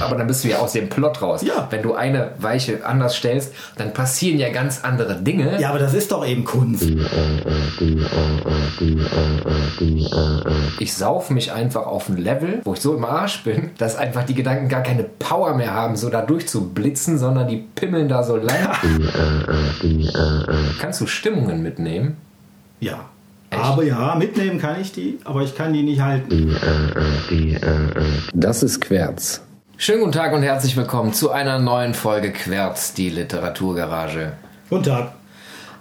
Aber dann bist du ja aus dem Plot raus. Ja. Wenn du eine Weiche anders stellst, dann passieren ja ganz andere Dinge. Ja, aber das ist doch eben Kunst. Ich sauf mich einfach auf ein Level, wo ich so im Arsch bin, dass einfach die Gedanken gar keine Power mehr haben, so da durchzublitzen, sondern die pimmeln da so lang. Kannst du Stimmungen mitnehmen? Ja. Aber ja, mitnehmen kann ich die, aber ich kann die nicht halten. Das ist Querz. Schönen guten Tag und herzlich willkommen zu einer neuen Folge Querz, die Literaturgarage. Guten Tag.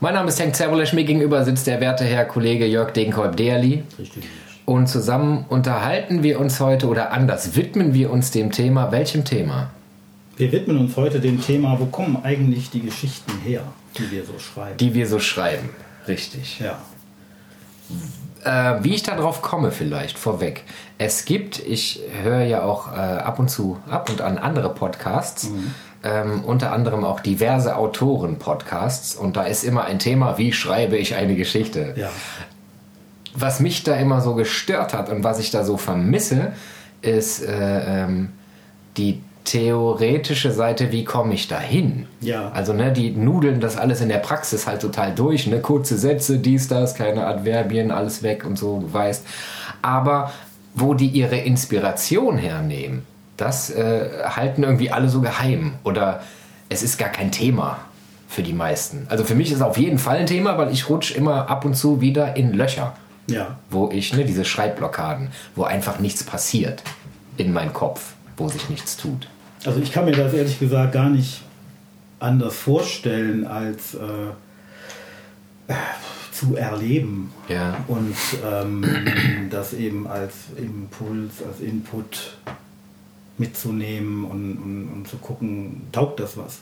Mein Name ist Henk Zerbolesch, mir gegenüber sitzt der werte Herr Kollege Jörg Degenkolb-Derli. Richtig. Und zusammen unterhalten wir uns heute oder anders widmen wir uns dem Thema. Welchem Thema? Wir widmen uns heute dem Thema, wo kommen eigentlich die Geschichten her, die wir so schreiben. Die wir so schreiben. Richtig. ja. Äh, wie ich darauf komme, vielleicht vorweg. Es gibt, ich höre ja auch äh, ab und zu, ab und an andere Podcasts, ähm, unter anderem auch diverse Autoren-Podcasts. Und da ist immer ein Thema, wie schreibe ich eine Geschichte? Ja. was mich da immer so gestört hat und was ich da so vermisse, ist äh, ähm, die theoretische Seite, wie komme ich da hin? Ja. Also, ne, die nudeln das alles in der Praxis halt total durch, ne, kurze Sätze, dies, das, keine Adverbien, alles weg und so, du weißt. Aber wo die ihre Inspiration hernehmen, das äh, halten irgendwie alle so geheim oder es ist gar kein Thema für die meisten. Also für mich ist es auf jeden Fall ein Thema, weil ich rutsche immer ab und zu wieder in Löcher Ja. wo ich, ne, diese Schreibblockaden, wo einfach nichts passiert in meinem Kopf, wo sich nichts tut. Also ich kann mir das ehrlich gesagt gar nicht anders vorstellen, als äh, zu erleben Ja. und ähm, das eben als Impuls, als Input mitzunehmen und, und, und zu gucken, taugt das was?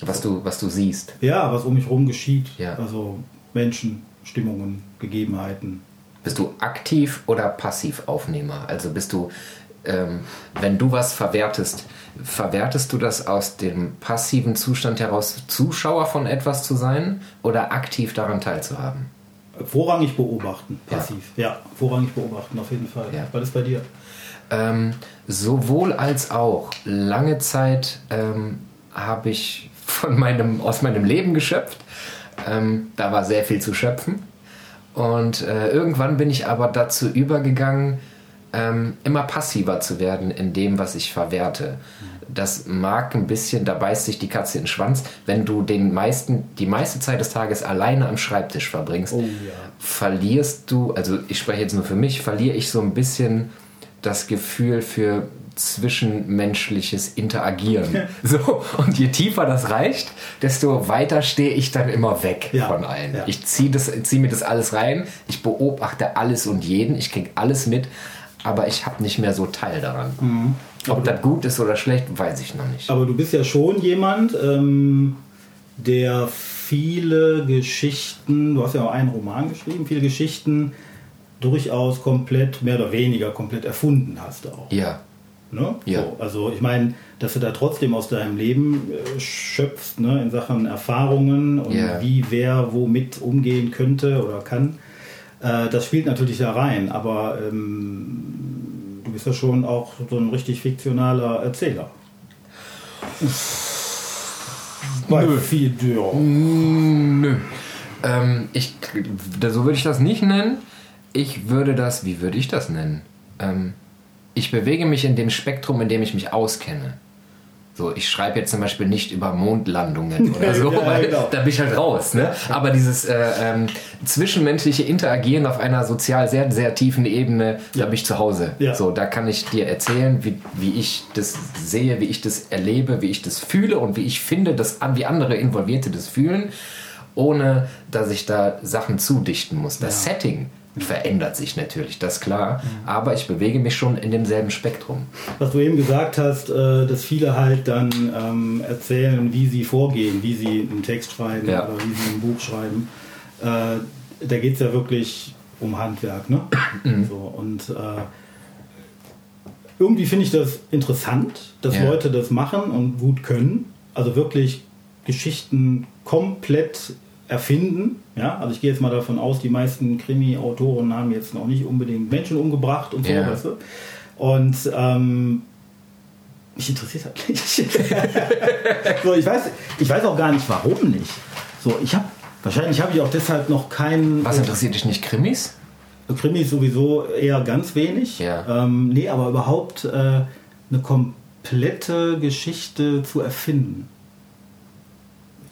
Was du, was du siehst. Ja, was um mich herum geschieht. Ja. Also Menschen, Stimmungen, Gegebenheiten. Bist du aktiv oder passiv Aufnehmer? Also bist du, ähm, wenn du was verwertest, verwertest du das aus dem passiven Zustand heraus, Zuschauer von etwas zu sein oder aktiv daran teilzuhaben? Vorrangig beobachten, Ja. passiv. Ja, vorrangig beobachten, auf jeden Fall. Ja. Was ist bei dir? Ähm, sowohl als auch. Lange Zeit ähm, habe ich von meinem, aus meinem Leben geschöpft. Ähm, da war sehr viel zu schöpfen. Und äh, irgendwann bin ich aber dazu übergegangen, ähm, immer passiver zu werden in dem, was ich verwerte. Das mag ein bisschen, da beißt sich die Katze in den Schwanz, wenn du den meisten, die meiste Zeit des Tages alleine am Schreibtisch verbringst Oh ja. verlierst du, also ich spreche jetzt nur für mich, verliere ich so ein bisschen das Gefühl für zwischenmenschliches Interagieren. So, und je tiefer das reicht, desto weiter stehe ich dann immer weg Ja, von allen. ja. Ich ziehe zieh mir das alles rein, ich beobachte alles und jeden, ich kriege alles mit, aber ich habe nicht mehr so Teil daran. Mhm. Ob das gut ist oder schlecht, weiß ich noch nicht. Aber du bist ja schon jemand, ähm, der viele Geschichten, du hast ja auch einen Roman geschrieben, viele Geschichten durchaus komplett, mehr oder weniger komplett erfunden hast auch. Ja, Ne? Ja. So, also ich meine, dass du da trotzdem aus deinem Leben äh, schöpfst, ne, in Sachen Erfahrungen und Ja. wie wer womit umgehen könnte oder kann, äh, das spielt natürlich da rein. Aber ähm, du bist ja schon auch so ein richtig fiktionaler Erzähler. Bei viel ja. Nö. Ähm, ich, so würde ich das nicht nennen. Ich würde das, wie würde ich das nennen? Ähm, ich bewege mich in dem Spektrum, in dem ich mich auskenne. So, ich schreibe jetzt zum Beispiel nicht über Mondlandungen oder so, Ja, weil genau. da bin ich halt raus. Ne? Aber dieses äh, ähm, zwischenmenschliche Interagieren auf einer sozial sehr, sehr tiefen Ebene, da bin ich zu Hause. Ja. So, da kann ich dir erzählen, wie, wie ich das sehe, wie ich das erlebe, wie ich das fühle und wie ich finde, dass, wie andere Involvierte das fühlen, ohne dass ich da Sachen zudichten muss. Das Setting verändert sich natürlich, das ist klar, aber ich bewege mich schon in demselben Spektrum. Was du eben gesagt hast, äh, dass viele halt dann ähm, erzählen, wie sie vorgehen, wie sie einen Text schreiben Ja. oder wie sie ein Buch schreiben. Äh, da geht es ja wirklich um Handwerk. Ne? So, und äh, irgendwie finde ich das interessant, dass Ja. Leute das machen und gut können. Also wirklich Geschichten komplett erfinden. Ja, also ich gehe jetzt mal davon aus, die meisten Krimi-Autoren haben jetzt noch nicht unbedingt Menschen umgebracht und so. Ja. Weißt du? Und ähm, mich interessiert das nicht. so, ich, weiß, ich weiß auch gar nicht, warum nicht. So, ich habe wahrscheinlich habe ich auch deshalb noch keinen Was interessiert dich nicht? Krimis? Krimis sowieso eher ganz wenig. Ja. Ähm, nee, aber überhaupt äh, eine komplette Geschichte zu erfinden.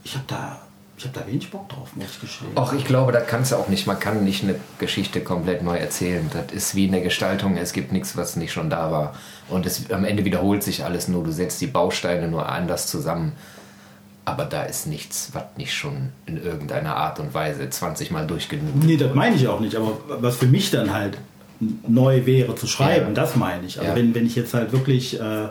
Ich habe da, ich hab da wenig Bock drauf, muss ich gestehen. Och, ich glaube, da kannst du auch nicht. Man kann nicht eine Geschichte komplett neu erzählen. Das ist wie in der Gestaltung. Es gibt nichts, was nicht schon da war. Und es, am Ende wiederholt sich alles nur. Du setzt die Bausteine nur anders zusammen. Aber da ist nichts, was nicht schon in irgendeiner Art und Weise 20 Mal durchgenügt. Nee, das meine ich auch nicht. Aber was für mich dann halt neu wäre zu schreiben, Ja. das meine ich. Also Ja. wenn, wenn ich jetzt halt wirklich äh,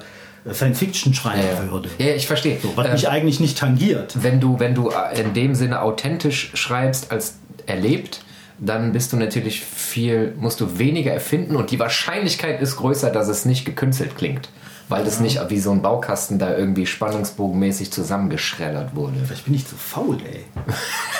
Science Fiction schreiben Ja, würde. ja, ich verstehe. So, was Ähm, mich eigentlich nicht tangiert. wenn du, wenn du in dem Sinne authentisch schreibst als erlebt, dann bist du natürlich viel, musst du weniger erfinden und die Wahrscheinlichkeit ist größer, dass es nicht gekünstelt klingt. Weil das nicht wie so ein Baukasten da irgendwie spannungsbogenmäßig zusammengeschreddert wurde. Vielleicht bin ich zu faul, ey.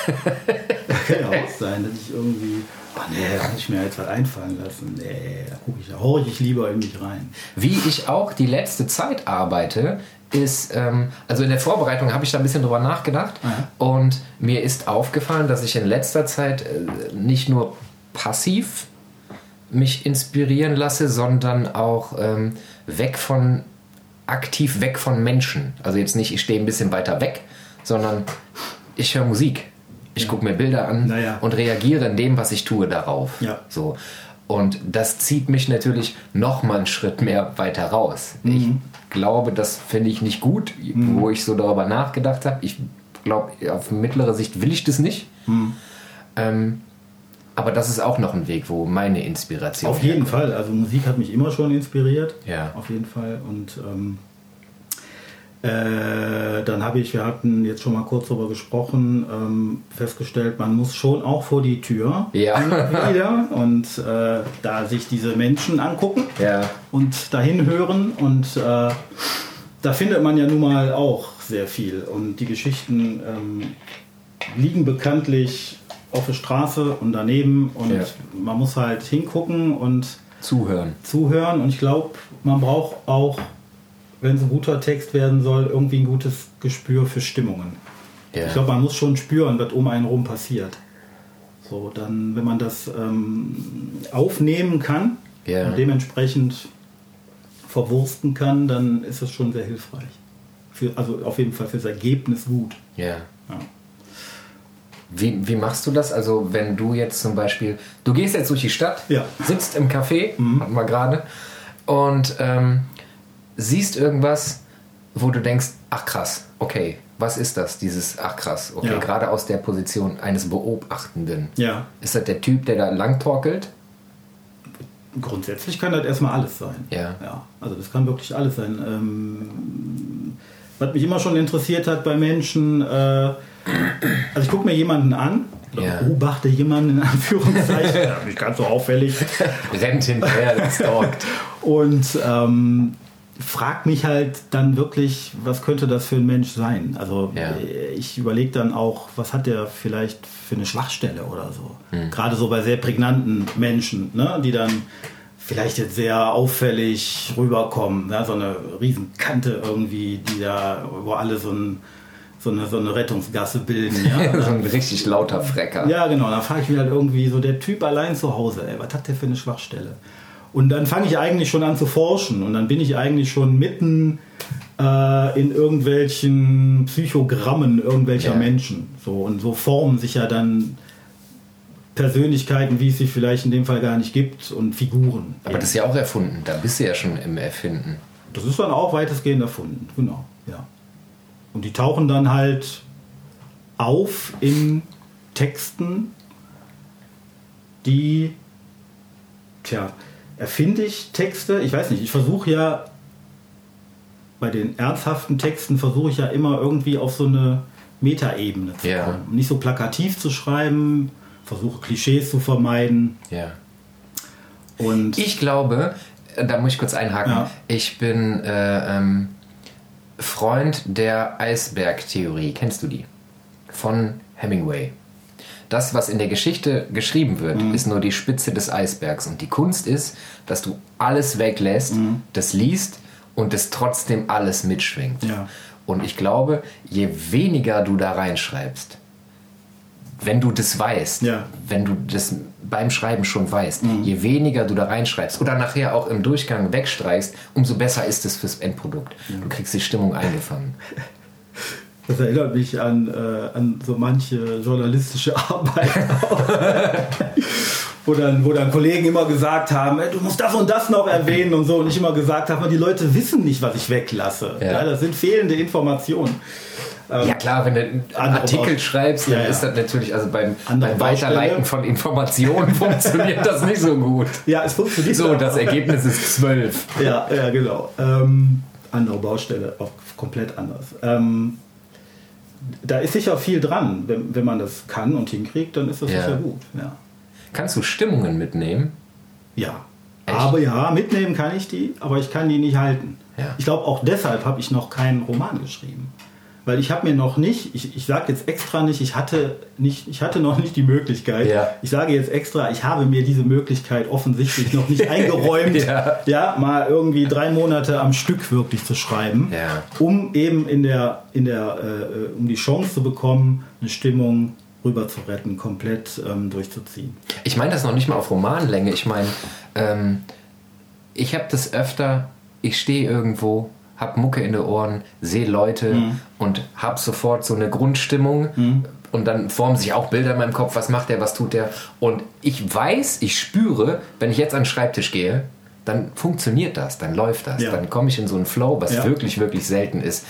kann ja auch sein, dass ich irgendwie. Ach nee, da muss ich mir jetzt was einfallen lassen. Nee, da gucke ich, da horche ich lieber in mich rein. Wie ich auch die letzte Zeit arbeite, ist, ähm, also in der Vorbereitung habe ich da ein bisschen drüber nachgedacht Ja. und mir ist aufgefallen, dass ich in letzter Zeit äh, nicht nur passiv mich inspirieren lasse, sondern auch ähm, weg von, aktiv weg von Menschen. Also jetzt nicht, ich stehe ein bisschen weiter weg, sondern ich höre Musik. Ich gucke mir Bilder an Naja. und reagiere in dem, was ich tue, darauf. Ja. So. Und das zieht mich natürlich noch mal einen Schritt mehr weiter raus. Mhm. Ich glaube, das finde ich nicht gut, wo ich so darüber nachgedacht habe. Ich glaube, auf mittlere Sicht will ich das nicht. Mhm. Ähm, aber das ist auch noch ein Weg, wo meine Inspiration Auf jeden Fall. Also Musik hat mich immer schon inspiriert. Ja. Auf jeden Fall. Und ähm, äh, dann habe ich, wir hatten jetzt schon mal kurz darüber gesprochen, ähm, festgestellt, man muss schon auch vor die Tür Ja. wieder und äh, da sich diese Menschen angucken Ja. und dahin hören und äh, da findet man ja nun mal auch sehr viel und die Geschichten ähm, liegen bekanntlich auf der Straße und daneben und Ja. man muss halt hingucken und Zuhören. zuhören und ich glaube, man braucht auch, wenn es ein guter Text werden soll, irgendwie ein gutes Gespür für Stimmungen. Ja. Ich glaube, man muss schon spüren, was um einen rum passiert. So, dann, wenn man das ähm, aufnehmen kann Ja. und dementsprechend verwursten kann, dann ist es schon sehr hilfreich. Für, also auf jeden Fall fürs Ergebnis gut. ja. Ja. Wie, wie machst du das? Also, wenn du jetzt zum Beispiel, du gehst jetzt durch die Stadt, Ja. sitzt im Café, hatten wir gerade, und ähm, siehst irgendwas, wo du denkst, ach krass, okay, was ist das, dieses ach krass, okay, Ja. gerade aus der Position eines Beobachtenden. ja, Ist das der Typ, der da lang torkelt? grundsätzlich kann das erstmal alles sein. Ja. ja also das kann wirklich alles sein. Ähm, was mich immer schon interessiert hat bei Menschen, äh, also ich gucke mir jemanden an, Ja. beobachte jemanden in Anführungszeichen, nicht ganz so auffällig, Rennt hinterher, der stalkt. und ähm, frag mich halt dann wirklich, was könnte das für ein Mensch sein? Also Ja. äh, ich überlege dann auch, was hat der vielleicht für eine Schwachstelle oder so. Hm. Gerade so bei sehr prägnanten Menschen, ne, die dann vielleicht jetzt sehr auffällig rüberkommen, ne, so eine Riesenkante irgendwie, die da, wo alle so, ein, so, eine, so eine Rettungsgasse bilden. Ja? so ein richtig lauter Frecker. Ja, genau. Dann frage ich mich halt irgendwie so, der Typ allein zu Hause, ey, was hat der für eine Schwachstelle? Und dann fange ich eigentlich schon an zu forschen und dann bin ich eigentlich schon mitten äh, in irgendwelchen Psychogrammen irgendwelcher Ja. Menschen. So, und so formen sich ja dann Persönlichkeiten, wie es sie vielleicht in dem Fall gar nicht gibt und Figuren. Aber das ist ja auch erfunden, da bist du ja schon im Erfinden. Das ist dann auch weitestgehend erfunden, genau, ja. Und die tauchen dann halt auf in Texten, die, tja, erfinde ich Texte? Ich weiß nicht, ich versuche ja, bei den ernsthaften Texten versuche ich ja immer irgendwie auf so eine Metaebene zu Ja. kommen. Nicht so plakativ zu schreiben, versuche Klischees zu vermeiden Ja. und Ich glaube, da muss ich kurz einhaken, Ja. ich bin äh, ähm, Freund der Eisbergtheorie. Kennst du die? Von Hemingway. Das, was in der Geschichte geschrieben wird, Mhm. ist nur die Spitze des Eisbergs. Und die Kunst ist, dass du alles weglässt, Mhm. das liest und es trotzdem alles mitschwingt. Ja. Und ich glaube, je weniger du da reinschreibst, wenn du das weißt, Ja. Wenn du das beim Schreiben schon weißt, je weniger du da reinschreibst oder nachher auch im Durchgang wegstreichst, umso besser ist es fürs Endprodukt. Du kriegst die Stimmung eingefangen. Das erinnert mich an, äh, an so manche journalistische Arbeit. wo, dann, wo dann Kollegen immer gesagt haben, "Ey, du musst das und das noch erwähnen und so. Und ich immer gesagt habe, die Leute wissen nicht, was ich weglasse. Ja. Ja. das sind fehlende Informationen. Ja klar, wenn du einen Artikel schreibst, dann Ja, ja. ist das natürlich, also beim, beim Weiterleiten von Informationen funktioniert das nicht so gut. Ja, es funktioniert. So, das Ergebnis ist 12. Ja, ja, genau. Ähm, andere Baustelle, auch komplett anders. Ähm, da ist sicher viel dran. Wenn, wenn man das kann und hinkriegt, dann ist das Ja. sicher gut. Ja. Kannst du Stimmungen mitnehmen? Ja. Echt? Aber ja, mitnehmen kann ich die, aber ich kann die nicht halten. Ja. Ich glaube, auch deshalb habe ich noch keinen Roman geschrieben. Weil ich habe mir noch nicht, ich, ich sage jetzt extra nicht, ich hatte, nicht, ich hatte noch nicht die Möglichkeit. Ja. Ich sage jetzt extra, ich habe mir diese Möglichkeit offensichtlich noch nicht eingeräumt, Ja. ja, mal irgendwie drei Monate am Stück wirklich zu schreiben, Ja. um eben in der, in der, äh, um die Chance zu bekommen, eine Stimmung rüber zu retten, komplett ähm, durchzuziehen. Ich meine das noch nicht mal auf Romanlänge. Ich meine, ähm, ich habe das öfter, ich stehe irgendwo, hab Mucke in den Ohren, sehe Leute Mhm. und hab sofort so eine Grundstimmung. Und dann formen sich auch Bilder in meinem Kopf, was macht der, was tut der. Und ich weiß, ich spüre, wenn ich jetzt an den Schreibtisch gehe, dann funktioniert das, dann läuft das. Ja. Dann komme ich in so einen Flow, was Ja. wirklich, wirklich selten ist.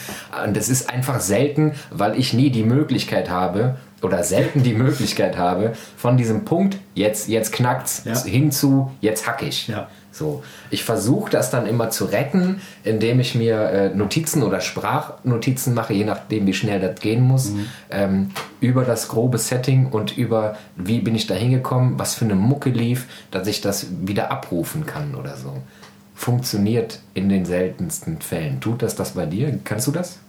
Und es ist einfach selten, weil ich nie die Möglichkeit habe oder selten die Möglichkeit habe, von diesem Punkt, jetzt, jetzt knackt's, Ja. hinzu, jetzt hack ich. So. Ich versuche das dann immer zu retten, indem ich mir äh, Notizen oder Sprachnotizen mache, je nachdem, wie schnell das gehen muss, Mhm. ähm, über das grobe Setting und über, wie bin ich da hingekommen, was für eine Mucke lief, dass ich das wieder abrufen kann oder so. Funktioniert in den seltensten Fällen. Tut das das bei dir? Kannst du das?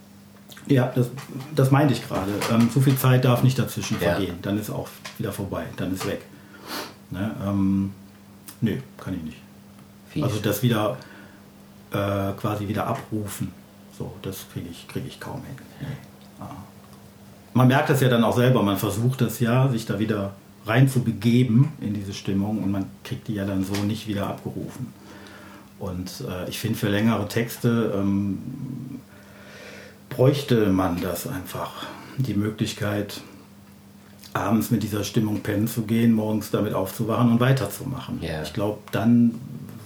Ja, das, das meinte ich gerade. Ähm, zu viel Zeit darf nicht dazwischen Ja. vergehen. Dann ist auch wieder vorbei. Dann ist weg. Ne, ähm, nö, kann ich nicht. Wie? Also das wieder äh, quasi wieder abrufen. So, das kriege ich, krieg ich kaum hin. Nee. Ah. Man merkt das ja dann auch selber. Man versucht das ja, sich da wieder rein zu begeben in diese Stimmung und man kriegt die ja dann so nicht wieder abgerufen. Und äh, ich finde, für längere Texte ähm, bräuchte man das einfach. Die Möglichkeit, abends mit dieser Stimmung pennen zu gehen, morgens damit aufzuwachen und weiterzumachen. Ja. Ich glaube, dann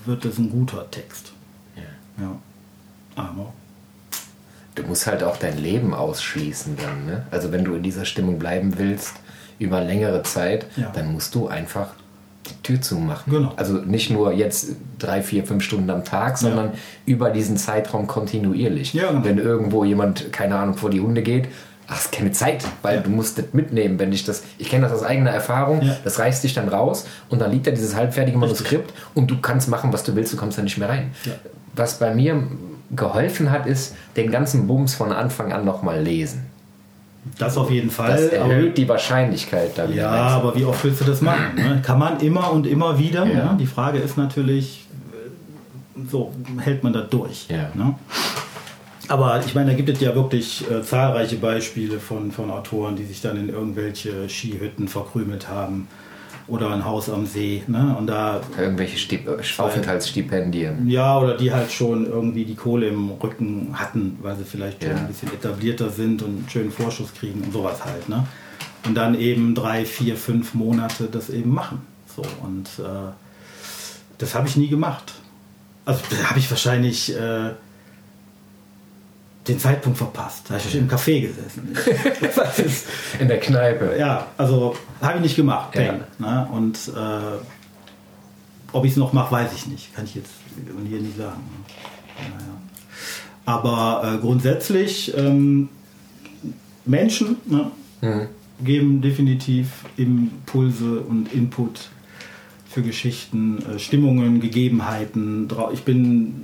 wird es ein guter Text. Ja. Ja. Aber Du musst halt auch dein Leben ausschließen dann. Ne? Also wenn du in dieser Stimmung bleiben willst über längere Zeit, Ja. dann musst du einfach die Tür zumachen. Genau. Also nicht nur jetzt drei, vier, fünf Stunden am Tag, sondern über diesen Zeitraum kontinuierlich. Ja, genau. Wenn irgendwo jemand, keine Ahnung, vor die Hunde geht, hast keine Zeit, weil Ja. du musst das mitnehmen. Wenn dich das, ich kenne das aus eigener Erfahrung, Ja. das reißt dich dann raus und dann liegt da dieses halbfertige Manuskript und du kannst machen, was du willst, du kommst da nicht mehr rein. Ja. Was bei mir geholfen hat, ist den ganzen Bums von Anfang an nochmal lesen. das auf jeden Fall. Das aber- erhöht die Wahrscheinlichkeit da wieder Ja, rein. aber wie oft willst du das machen? Ne? Kann man immer und immer wieder. Ja. Ne? Die Frage ist natürlich, äh, so hält man das durch. Ja. Ne? Aber ich meine, da gibt es ja wirklich äh, zahlreiche Beispiele von, von Autoren, die sich dann in irgendwelche Skihütten verkrümelt haben oder ein Haus am See. Ne? Und da Irgendwelche Stip Aufenthaltsstipendien. ja, oder die halt schon irgendwie die Kohle im Rücken hatten, weil sie vielleicht schon Ja. ein bisschen etablierter sind und einen schönen Vorschuss kriegen und sowas halt. Ne? Und dann eben drei, vier, fünf Monate das eben machen. So, und äh, das habe ich nie gemacht. Also habe ich wahrscheinlich äh, den Zeitpunkt verpasst. Da habe ich im Café gesessen. Ist- In der Kneipe. ja, also habe ich nicht gemacht. Ja. Ne? Und äh, ob ich es noch mache, weiß ich nicht. Kann ich jetzt hier nicht sagen. Naja. Aber äh, grundsätzlich, ähm, Menschen ne, Mhm. geben definitiv Impulse und Input für Geschichten, äh, Stimmungen, Gegebenheiten. Ich bin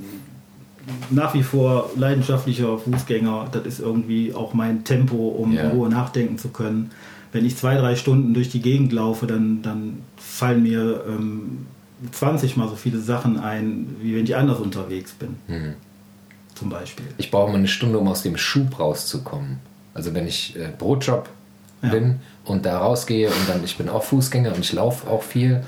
nach wie vor leidenschaftlicher Fußgänger. Das ist irgendwie auch mein Tempo, um Ja. in Ruhe nachdenken zu können. Wenn wenn ich zwei, drei Stunden durch die Gegend laufe, dann, dann fallen mir ähm, 20 mal so viele Sachen ein, wie wenn ich anders unterwegs bin. Mhm. Zum Beispiel. Ich brauche mal eine Stunde, um aus dem Schub rauszukommen. Also wenn ich äh, Brotjob Ja. bin und da rausgehe und dann, ich bin auch Fußgänger und ich laufe auch viel,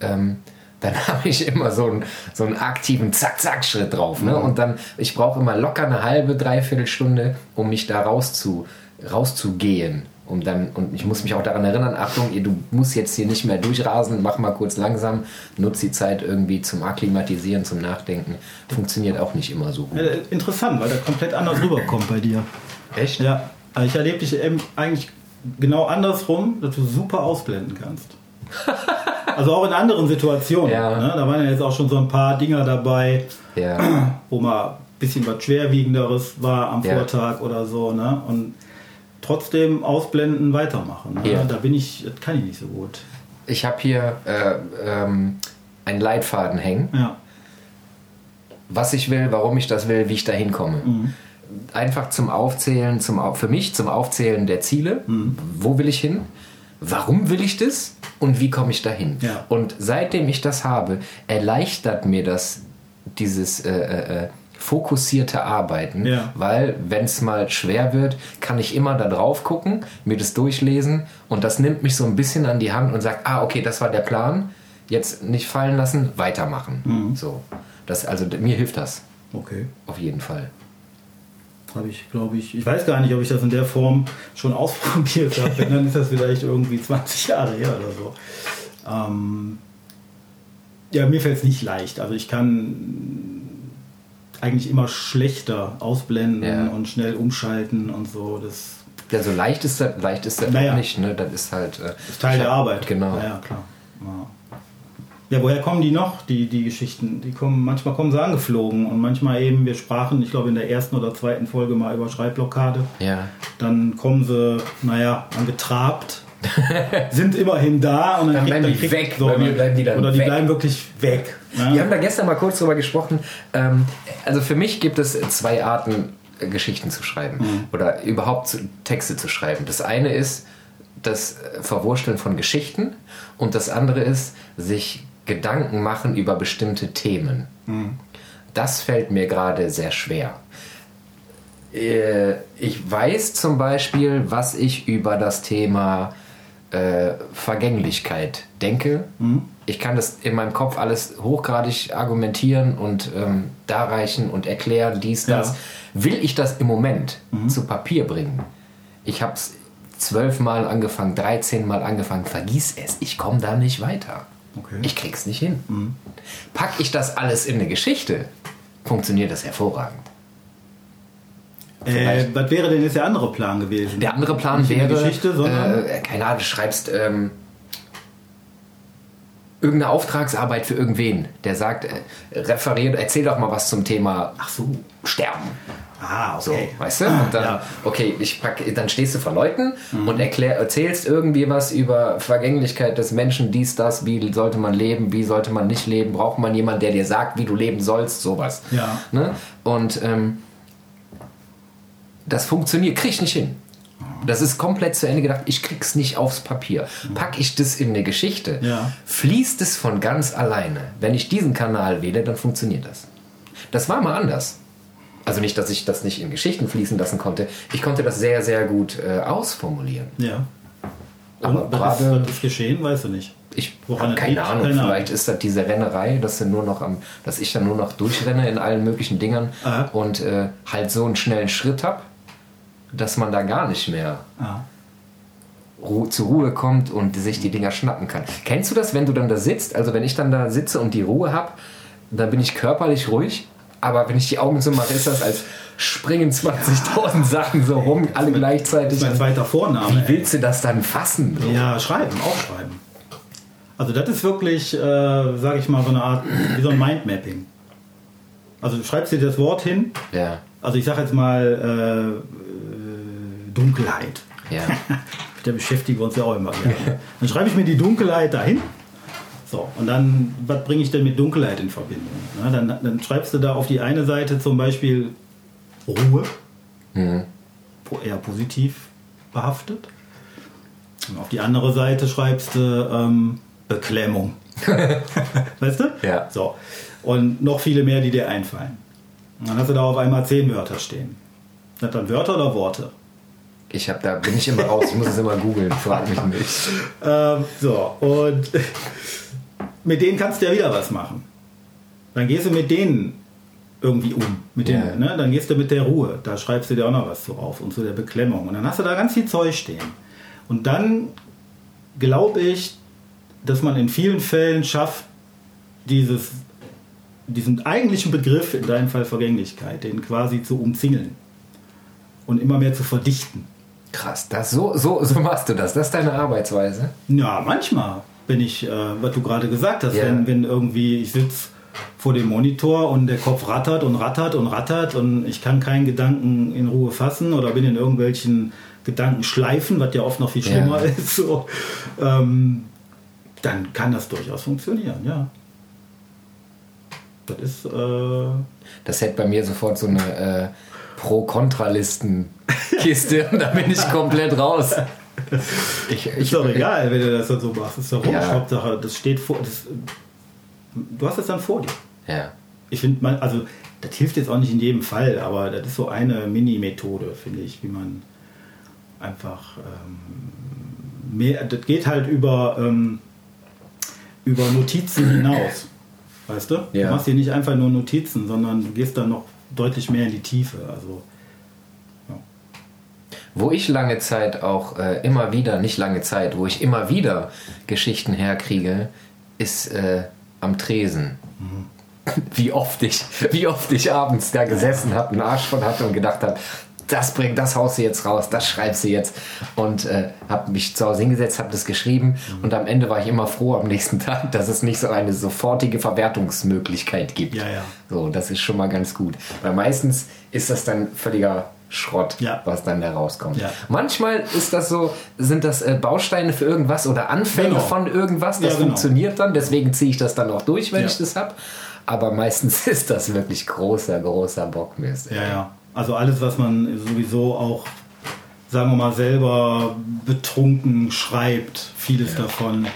ähm, dann habe ich immer so einen, so einen aktiven Zack-Zack-Schritt drauf. Ne? Und dann, ich brauche immer locker eine halbe, dreiviertel Stunde, um mich da rauszu, rauszugehen. Um dann, und ich muss mich auch daran erinnern, Achtung, ihr- du musst jetzt hier nicht mehr durchrasen, mach mal kurz langsam, nutz die Zeit irgendwie zum Akklimatisieren, zum Nachdenken. Funktioniert auch nicht immer so gut. Äh, interessant, weil der komplett anders rüberkommt bei dir. Echt? Ja, also ich erlebe dich eben eigentlich genau andersrum, dass du super ausblenden kannst. Also auch in anderen Situationen. Ja. Ne? Da waren ja jetzt auch schon so ein paar Dinger dabei, Ja. wo mal ein bisschen was Schwerwiegenderes war am. Vortag oder so. Ne? Und trotzdem ausblenden, weitermachen. Ne? Ja. Da bin ich, das kann ich nicht so gut. Ich habe hier äh, ähm, einen Leitfaden hängen, was ich will, warum ich das will, wie ich da hinkomme. Mhm. Einfach zum Aufzählen, zum, für mich zum Aufzählen der Ziele. Mhm. Wo will ich hin? Warum will ich das? Und wie komme ich dahin? Ja. Und seitdem ich das habe, erleichtert mir das dieses äh, äh, äh, fokussierte Arbeiten, Ja. weil wenn es mal schwer wird, kann ich immer da drauf gucken, mir das durchlesen und das nimmt mich so ein bisschen an die Hand und sagt, ah, okay, das war der Plan, jetzt nicht fallen lassen, weitermachen. Mhm. So, das, also mir hilft das Okay. auf jeden Fall. Habe ich, glaube ich, ich weiß gar nicht, ob ich das in der Form schon ausprobiert habe. Wenn, dann ist das vielleicht irgendwie 20 Jahre her oder so. Ähm, ja, mir fällt es nicht leicht. Also ich kann eigentlich immer schlechter ausblenden Ja. und schnell umschalten und so. Das Ja, so leicht ist das, leicht ist das Naja. nicht, ne? Das ist halt. Äh, ist Teil der Arbeit. Genau. Ja, ja, klar. Ja. Ja, woher kommen die noch, die, die Geschichten? Die kommen, manchmal kommen sie angeflogen und manchmal eben, wir sprachen, ich glaube in der ersten oder zweiten Folge mal über Schreibblockade. Ja. dann kommen sie, naja, angetrabt, sind immerhin da und dann, Dann kriegt- bleiben die kriegt- weg, bei mir bleiben die dann Oder die weg. bleiben wirklich weg. ne? Wir haben da gestern mal kurz drüber gesprochen. Ähm, also für mich gibt es zwei Arten, äh, Geschichten zu schreiben Mhm. oder überhaupt Texte zu schreiben. Das eine ist das Verwursteln von Geschichten und das andere ist sich Gedanken machen über bestimmte Themen. Mhm. Das fällt mir gerade sehr schwer. Äh, Ich weiß zum Beispiel, was ich über das Thema äh, Vergänglichkeit denke. Mhm. Ich kann das in meinem Kopf alles hochgradig argumentieren und ähm, darreichen und erklären, dies, das. Ja. Will ich das im Moment zu Papier bringen? Ich habe es zwölfmal angefangen, 13 Mal angefangen, vergiss es, ich komme da nicht weiter. Okay. Ich krieg's nicht hin. Pack ich das alles in eine Geschichte, funktioniert das hervorragend. äh, was wäre denn jetzt der andere Plan gewesen? Der andere Plan Nicht wäre, Geschichte, sondern- äh, keine Ahnung, du schreibst ähm, irgendeine Auftragsarbeit für irgendwen, der sagt, äh, referiert, erzähl doch mal was zum Thema Ach so. Sterben. Ah, So, okay. weißt du? Und dann, Ja. Mhm. okay, ich pack, dann stehst du vor Leuten und erklär, erzählst irgendwie was über Vergänglichkeit des Menschen, dies, das, wie sollte man leben, wie sollte man nicht leben, braucht man jemanden, der dir sagt, wie du leben sollst, sowas. Ja. Ne? Und ähm, das funktioniert, krieg ich nicht hin. Das ist komplett zu Ende gedacht. Ich krieg's nicht aufs Papier. Pack ich das in eine Geschichte, Ja. fließt es von ganz alleine. Wenn ich diesen Kanal wähle, dann funktioniert das. Das war mal anders. Also nicht, dass ich das nicht in Geschichten fließen lassen konnte. Ich konnte das sehr, sehr gut äh, ausformulieren. Ja. Aber Und was ist, gerade- was ist geschehen, weißt du nicht. Ich habe keine liegt? Ahnung. Keine Ahnung. Vielleicht ist das diese Rennerei, dass, nur noch am, dass ich dann nur noch durchrenne in allen möglichen Dingern Aha. und äh, halt so einen schnellen Schritt habe, dass man da gar nicht mehr Ah. Ru zur Ruhe kommt und sich die Dinger schnappen kann. Kennst du das, wenn du dann da sitzt? Also wenn ich dann da sitze und die Ruhe habe, dann bin ich körperlich ruhig, aber wenn ich die Augen so mache, ist das als springen 20.000 Sachen so rum, alle gleichzeitig. mein zweiter Vorname. Wie willst du das dann fassen? So? Ja, schreiben, aufschreiben. Also das ist wirklich, äh, sage ich mal, so eine Art, wie so ein Mindmapping. Also du schreibst dir das Wort hin, Ja, also ich sage jetzt mal äh, äh, Dunkelheit. ja. Mit der beschäftigen wir uns ja auch immer gerne. Dann schreibe ich mir die Dunkelheit dahin. So, und dann, was bringe ich denn mit Dunkelheit in Verbindung? Na, dann, dann schreibst du da auf die eine Seite zum Beispiel Ruhe, Mhm. eher positiv behaftet. Und auf die andere Seite schreibst du ähm, Beklemmung. weißt du? Ja. So. Und noch viele mehr, die dir einfallen. Und dann hast du da auf einmal zehn Wörter stehen. Sind dann Wörter oder Worte? Ich hab, da bin ich immer raus, ich muss es immer googeln, frag mich nicht. Ähm, so, und mit denen kannst du ja wieder was machen. Dann gehst du mit denen irgendwie um. Mit Ja. den, ne? Dann gehst du mit der Ruhe. Da schreibst du dir auch noch was drauf und zu der Beklemmung. Und dann hast du da ganz viel Zeug stehen. Und dann glaube ich, dass man in vielen Fällen schafft, dieses, diesen eigentlichen Begriff, in deinem Fall Vergänglichkeit, den quasi zu umzingeln und immer mehr zu verdichten. Krass, das, so, so, so machst du das. Das ist deine Arbeitsweise. Ja, manchmal bin ich, äh, was du gerade gesagt hast, Ja. wenn, wenn irgendwie ich sitze vor dem Monitor und der Kopf rattert und rattert und rattert und ich kann keinen Gedanken in Ruhe fassen oder bin in irgendwelchen Gedankenschleifen, was ja oft noch viel schlimmer ist, so, ähm, dann kann das durchaus funktionieren, ja. Das ist, äh, Das hätte bei mir sofort so eine äh, Pro-Kontra-Listen-Kiste und da bin ich komplett raus. Ich, ist ich, doch egal, wenn du das dann so machst. Ist doch. Ja. Hauptsache, das steht vor, das, du hast es dann vor dir. Ja. Ich finde, man, also das hilft jetzt auch nicht in jedem Fall, aber das ist so eine Mini-Methode, finde ich, wie man einfach ähm, mehr, das geht halt über, ähm, über Notizen hinaus. Weißt du? Ja. Du machst hier nicht einfach nur Notizen, sondern du gehst dann noch deutlich mehr in die Tiefe. Also, Wo ich lange Zeit auch äh, immer wieder, nicht lange Zeit, wo ich immer wieder Geschichten herkriege, ist äh, am Tresen. Wie oft ich, wie oft ich abends da gesessen habe, einen Arsch von hatte und gedacht habe, das bringt, das haust du jetzt raus, das schreibst du jetzt. Und äh, habe mich zu Hause hingesetzt, habe das geschrieben und am Ende war ich immer froh am nächsten Tag, dass es nicht so eine sofortige Verwertungsmöglichkeit gibt. Ja, ja. So, das ist schon mal ganz gut. Weil meistens ist das dann völliger Schrott, Ja. was dann da rauskommt. Ja. Manchmal ist das so, sind das äh, Bausteine für irgendwas oder Anfänge Genau. von irgendwas. Das Ja, genau. funktioniert dann, deswegen ziehe ich das dann auch durch, wenn ich das habe. Aber meistens ist das wirklich großer, großer Bockmist. ja, ja. Also alles, was man sowieso auch, sagen wir mal, selber betrunken schreibt, vieles davon.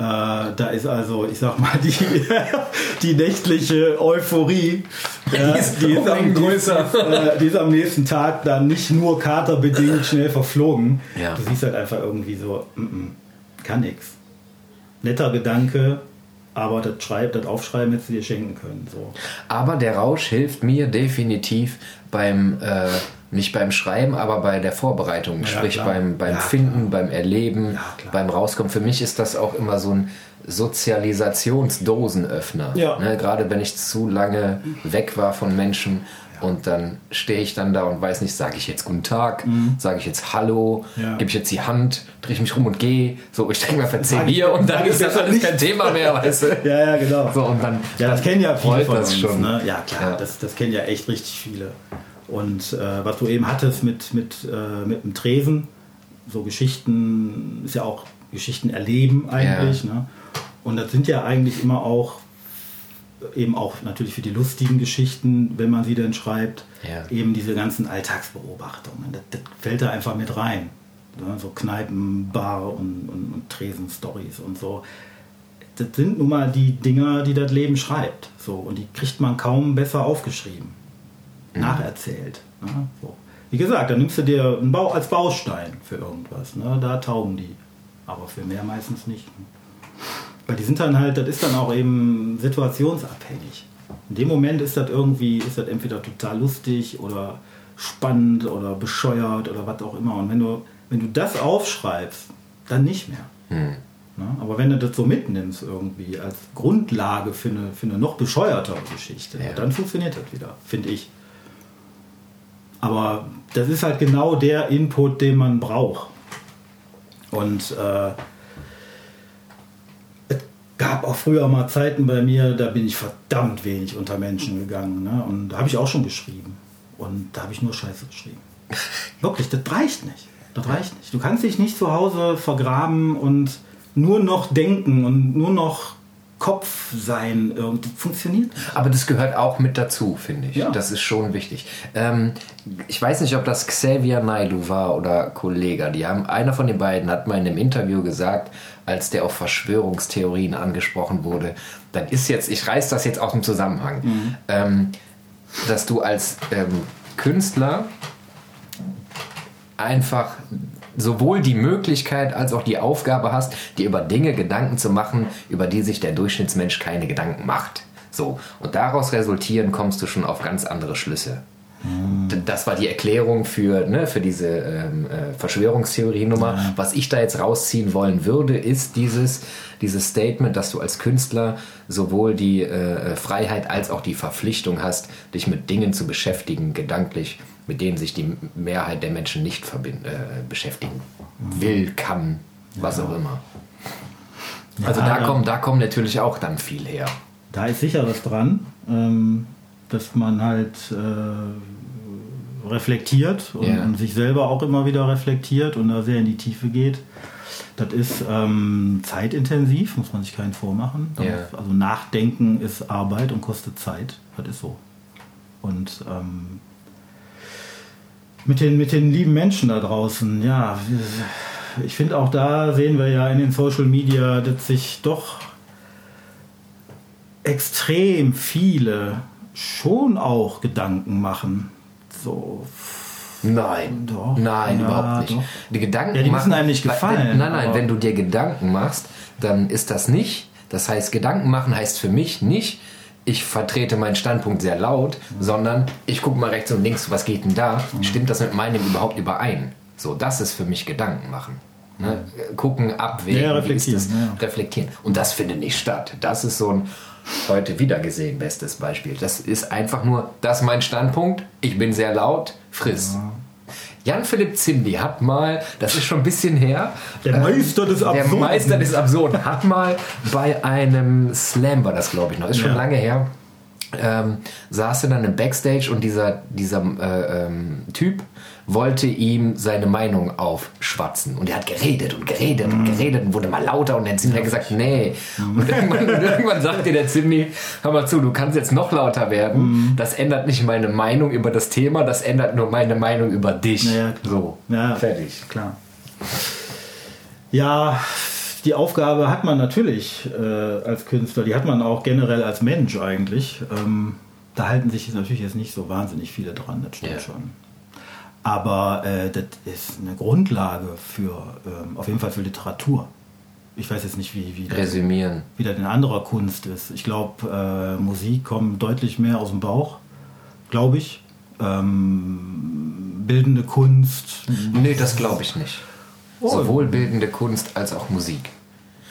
Äh, da ist also, ich sag mal, die, die nächtliche Euphorie, ja, ist die, ist am, einen die, größer. ist, äh, die ist am nächsten Tag dann nicht nur katerbedingt schnell verflogen. Ja. Du siehst halt einfach irgendwie so, mm -mm, kann nix. Netter Gedanke, aber das, Schreib, das Aufschreiben hättest du dir schenken können. So. Aber der Rausch hilft mir definitiv beim, äh, nicht beim Schreiben, aber bei der Vorbereitung. Ja, Sprich klar. beim, beim Ja, Finden, beim Erleben, Ja, klar. beim Rauskommen. Für mich ist das auch immer so ein Sozialisationsdosenöffner. Ne, gerade wenn ich zu lange weg war von Menschen. Und dann stehe ich dann da und weiß nicht, sage ich jetzt Guten Tag, sage ich jetzt Hallo, Mhm. Ja. gebe ich jetzt die Hand, drehe ich mich rum und gehe. So, ich denke mal, verzeih mir und dann ist das alles kein nicht. Thema mehr, weißt du? Ja, ja, genau. So, und dann, Ja, das kennen ja viele von uns. schon. Ne? Ja, klar, Ja. Das, das kennen ja echt richtig viele. Und äh, was du eben hattest mit, mit, äh, mit dem Tresen, so Geschichten, ist ja auch Geschichten erleben eigentlich. Ne? Und das sind ja eigentlich immer auch, eben auch natürlich für die lustigen Geschichten, wenn man sie denn schreibt, Ja. eben diese ganzen Alltagsbeobachtungen. Das, das fällt da einfach mit rein. Ne? So Kneipen, Bar und, und, und Tresen-Stories und so das sind nun mal die Dinger, die das Leben schreibt. So, und die kriegt man kaum besser aufgeschrieben. Nacherzählt. Ne? So. Wie gesagt, dann nimmst du dir einen Bau als Baustein für irgendwas. Ne? Da taugen die. Aber für mehr meistens nicht. Ne? Weil die sind dann halt, das ist dann auch eben situationsabhängig. In dem Moment ist das irgendwie, ist das entweder total lustig oder spannend oder bescheuert oder was auch immer. Und wenn du, wenn du das aufschreibst, dann nicht mehr. Hm. Ne? Aber wenn du das so mitnimmst irgendwie als Grundlage für eine, für eine noch bescheuertere Geschichte, Ja. dann funktioniert das wieder, finde ich. Aber das ist halt genau der Input, den man braucht. Und äh, es gab auch früher mal Zeiten bei mir, da bin ich verdammt wenig unter Menschen gegangen. Ne? Und da habe ich auch schon geschrieben. Und da habe ich nur Scheiße geschrieben. Wirklich, das reicht nicht. Das reicht nicht. Du kannst dich nicht zu Hause vergraben und nur noch denken und nur noch Kopf sein irgendwie funktioniert. Aber das gehört auch mit dazu, finde ich. Ja. Das ist schon wichtig. Ähm, ich weiß nicht, ob das Xavier Naidu war oder Kollega. Die haben, einer von den beiden hat mal in einem Interview gesagt, als der auf Verschwörungstheorien angesprochen wurde, dann ist jetzt, ich reiß das jetzt aus dem Zusammenhang, ähm, dass du als ähm, Künstler einfach sowohl die Möglichkeit als auch die Aufgabe hast, dir über Dinge Gedanken zu machen, über die sich der Durchschnittsmensch keine Gedanken macht. So, und daraus resultieren kommst du schon auf ganz andere Schlüsse. Das war die Erklärung für, ne, für diese ähm, äh, Verschwörungstheorie-Nummer. Was ich da jetzt rausziehen wollen würde, ist dieses, dieses Statement, dass du als Künstler sowohl die äh, Freiheit als auch die Verpflichtung hast, dich mit Dingen zu beschäftigen, gedanklich, mit denen sich die Mehrheit der Menschen nicht verbind, äh, beschäftigen will, kann, was auch immer. Also da ja. kommt, da kommt natürlich auch dann viel her. Da ist sicher was dran, ähm, dass man halt äh, reflektiert und, Ja. und sich selber auch immer wieder reflektiert und da sehr in die Tiefe geht. Das ist ähm, zeitintensiv, muss man sich keinen vormachen. Da Ja. muss- Also Nachdenken ist Arbeit und kostet Zeit. Das ist so. Und ähm, mit, den, mit den lieben Menschen da draußen, ja, ich finde auch da sehen wir ja in den Social Media, dass sich doch extrem viele schon auch Gedanken machen. So, Nein, Doch. nein, Ja, überhaupt nicht. doch. Die Gedanken Ja, die müssen machen- einem nicht Wenn- gefallen, Nein, nein, aber- wenn du dir Gedanken machst, dann ist das nicht. Das heißt, Gedanken machen heißt für mich nicht, ich vertrete meinen Standpunkt sehr laut, sondern ich gucke mal rechts und links, was geht denn da? Stimmt das mit meinem überhaupt überein? So, das ist für mich Gedanken machen. Ne? Gucken, abwägen, Ja, reflektieren, ja. reflektieren. Und das findet nicht statt. Das ist so ein heute wieder gesehen bestes Beispiel. Das ist einfach nur, das ist mein Standpunkt, ich bin sehr laut, friss. Jan-Philipp Zimby hat mal, das ist schon ein bisschen her, Der Meister des der Absurden. Meister des Absurden hat mal bei einem Slam, war das glaube ich noch, ist schon Ja. lange her, ähm, saß er dann im Backstage und dieser, dieser äh, ähm, Typ wollte ihm seine Meinung aufschwatzen. Und er hat geredet und geredet und geredet und wurde mal lauter und dann hat gesagt, nee. Und irgendwann, irgendwann sagte der Zimmy, hör mal zu, du kannst jetzt noch lauter werden. Das ändert nicht meine Meinung über das Thema, das ändert nur meine Meinung über dich. Ja, so, Ja, fertig. Klar. Ja, die Aufgabe hat man natürlich äh, als Künstler, die hat man auch generell als Mensch eigentlich. Ähm, da halten sich jetzt natürlich jetzt nicht so wahnsinnig viele dran, das stimmt Ja. schon. Aber äh, das ist eine Grundlage für, ähm, auf jeden Fall für Literatur. Ich weiß jetzt nicht, wie, wie, das, Resümieren. wie das in anderer Kunst ist. Ich glaube, äh, Musik kommt deutlich mehr aus dem Bauch, glaube ich. Ähm, bildende Kunst. Nee, das glaube ich nicht. Oh. Sowohl bildende Kunst als auch Musik.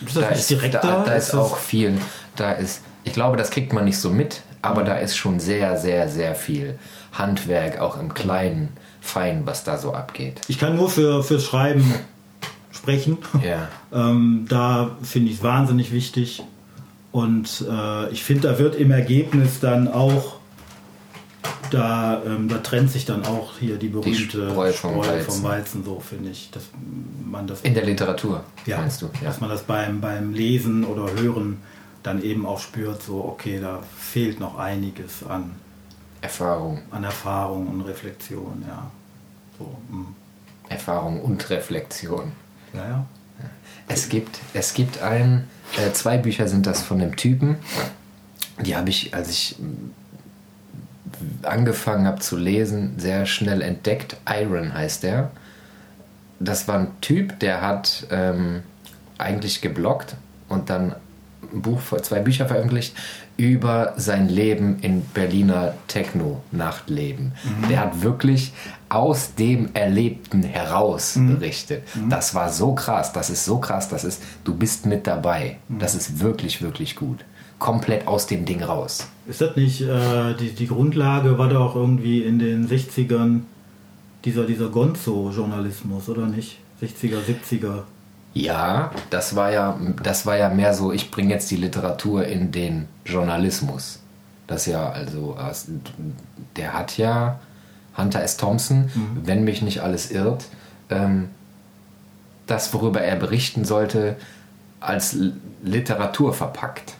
Ist das Da ist, direkter? da, da ist Ist das- auch viel. Da ist, ich glaube, das kriegt man nicht so mit, aber da ist schon sehr, sehr, sehr viel Handwerk, auch im Kleinen, Fein, was da so abgeht. Ich kann nur für, fürs Schreiben sprechen. Ja. Ähm, da finde ich es wahnsinnig wichtig. Und äh, ich finde, da wird im Ergebnis dann auch, da, ähm, da trennt sich dann auch hier die berühmte Spreu vom Weizen. vom Weizen, so finde ich, dass man das, In der Literatur, ja, meinst du? Ja. dass man das beim, beim Lesen oder Hören dann eben auch spürt, so okay, da fehlt noch einiges an, Erfahrung, an Erfahrung und Reflexion, ja. So, mm. Erfahrung und Reflexion. ja, ja. Es gibt, es gibt ein, äh, zwei Bücher sind das von dem Typen. Die habe ich, als ich angefangen habe zu lesen, sehr schnell entdeckt. Iron heißt der. Das war ein Typ, der hat ähm, eigentlich geblockt und dann ein Buch, zwei Bücher veröffentlicht über sein Leben in Berliner Techno-Nachtleben. Der hat wirklich aus dem Erlebten heraus berichtet. Das war so krass, das ist so krass, das ist, du bist mit dabei. Das ist wirklich, wirklich gut. Komplett aus dem Ding raus. Ist das nicht, äh, die, die Grundlage war doch irgendwie in den 60ern dieser, dieser Gonzo-Journalismus, oder nicht? 60er, 70er. Ja, das war ja, das war ja mehr so, ich bringe jetzt die Literatur in den Journalismus. Das ja, also, der hat ja, Hunter S. Thompson, wenn mich nicht alles irrt, ähm, das, worüber er berichten sollte, als Literatur verpackt.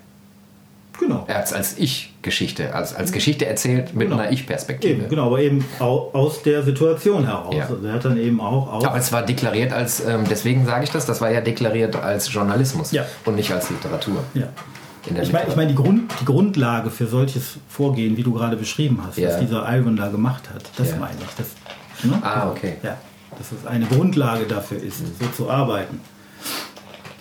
Genau. Er hat es als Ich-Geschichte, als, als Geschichte erzählt mit Genau. einer Ich-Perspektive. Genau, aber eben au- aus der Situation heraus. Ja. Also er hat dann eben auch aus. Aber es war deklariert als, ähm, deswegen sage ich das, das war ja deklariert als Journalismus Ja. und nicht als Literatur. ja. Ich meine, ich mein, die, Grund, die Grundlage für solches Vorgehen, wie du gerade beschrieben hast, Ja. was dieser Ivan da gemacht hat, das Ja. meine ich. Das, ne? Ah, okay. Ja, dass es eine Grundlage dafür ist, so zu arbeiten.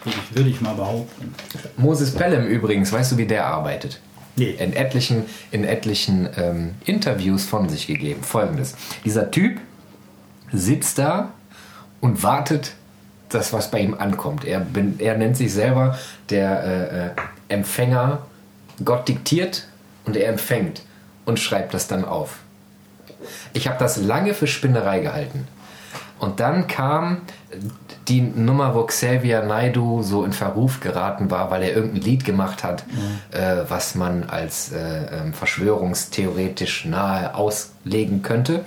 Würde ich, würde ich mal behaupten. Moses Pelham übrigens, weißt du, wie der arbeitet? Nee. In etlichen, in etlichen ähm, Interviews von sich gegeben. Folgendes. Dieser Typ sitzt da und wartet, dass was bei ihm ankommt. Er, er nennt sich selber der äh, äh, Empfänger. Gott diktiert und er empfängt und schreibt das dann auf. Ich habe das lange für Spinnerei gehalten. Und dann kam die Nummer, wo Xavier Naidu so in Verruf geraten war, weil er irgendein Lied gemacht hat, äh, was man als äh, ähm, verschwörungstheoretisch nahe auslegen könnte.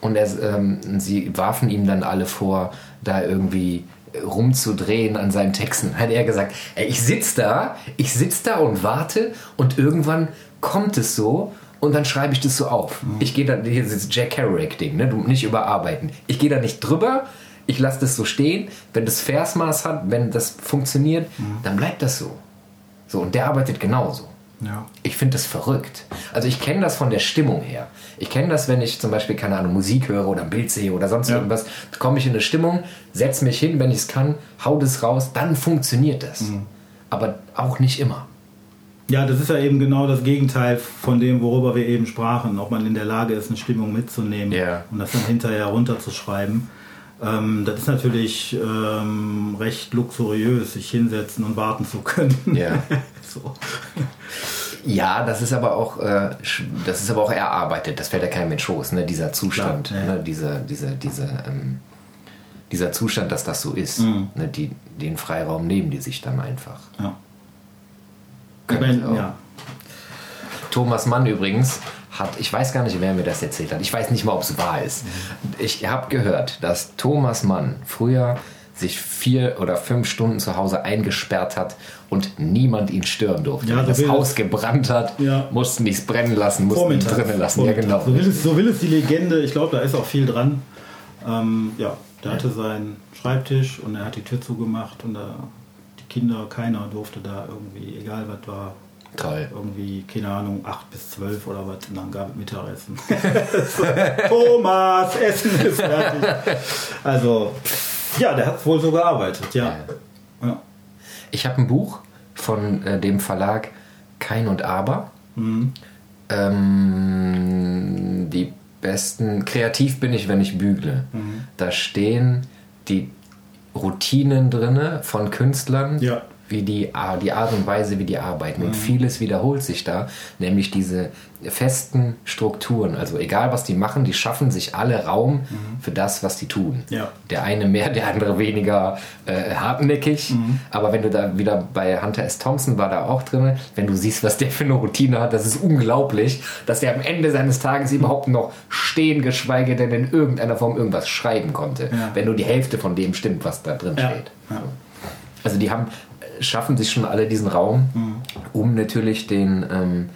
Und er, ähm, sie warfen ihm dann alle vor, da irgendwie rumzudrehen an seinen Texten. Hat er gesagt, ey, ich sitze da, ich sitze da und warte und irgendwann kommt es so und dann schreibe ich das so auf. Ich gehe dann, hier ist das Jack Kerouac-Ding, ne? du nicht überarbeiten. Ich gehe da nicht drüber, ich lasse das so stehen. Wenn das Versmaß hat, wenn das funktioniert, dann bleibt das so. So, und der arbeitet genauso. Ja. Ich finde das verrückt. Also ich kenne das von der Stimmung her. Ich kenne das, wenn ich zum Beispiel, keine Ahnung, Musik höre oder ein Bild sehe oder sonst Ja. irgendwas, komme ich in eine Stimmung, setze mich hin, wenn ich es kann, hau das raus, dann funktioniert das. Aber auch nicht immer. Ja, das ist ja eben genau das Gegenteil von dem, worüber wir eben sprachen, ob man in der Lage ist, eine Stimmung mitzunehmen Ja. und das dann hinterher runterzuschreiben. Ähm, das ist natürlich ähm, recht luxuriös, sich hinsetzen und warten zu können. Ja. so. Ja, das ist aber auch, äh, das ist aber auch erarbeitet. Das fällt ja keinem in den Schoß, ne? Dieser Zustand, Klar, ja. ne? Diese, diese, diese, ähm, dieser Zustand, dass das so ist. Mhm. Ne? Die, den Freiraum nehmen die sich dann einfach. Ja. Ich Könnte mein, auch. ja. Thomas Mann übrigens hat, ich weiß gar nicht, wer mir das erzählt hat. Ich weiß nicht mal, ob es wahr ist. Ich habe gehört, dass Thomas Mann früher sich vier oder fünf Stunden zu Hause eingesperrt hat und niemand ihn stören durfte. Ja, Wenn das Haus gebrannt hat, Ja. mussten die es brennen lassen, mussten ihn drinnen lassen. Ja, genau. So will, es, so will es die Legende. Ich glaube, da ist auch viel dran. Ähm, ja, der hatte seinen Schreibtisch und er hat die Tür zugemacht und da die Kinder, keiner durfte da irgendwie, egal was war, Toll. irgendwie, keine Ahnung, 8 bis 12 oder was, und dann gab es Mittagessen. Thomas, Essen ist fertig. Also, ja, der hat wohl so gearbeitet, ja. ja. Ich habe ein Buch von äh, dem Verlag Kein und Aber. Mhm. Ähm, die besten. Kreativ bin ich, wenn ich bügle. Mhm. Da stehen die Routinen drinne von Künstlern. Ja. Wie die, die Art und Weise, wie die arbeiten. Mhm. Und vieles wiederholt sich da, nämlich diese festen Strukturen. Also egal, was die machen, die schaffen sich alle Raum für das, was die tun. Mhm. Ja. Der eine mehr, der andere weniger äh, hartnäckig. Mhm. Aber wenn du da wieder bei Hunter S. Thompson war da auch drin, wenn du siehst, was der für eine Routine hat, das ist unglaublich, dass der am Ende seines Tages überhaupt noch stehen, geschweige denn in irgendeiner Form irgendwas schreiben konnte. Ja. Wenn nur die Hälfte von dem stimmt, was da drin Ja. steht. Also die haben, schaffen sich schon alle diesen Raum, Mhm. um natürlich den, ähm,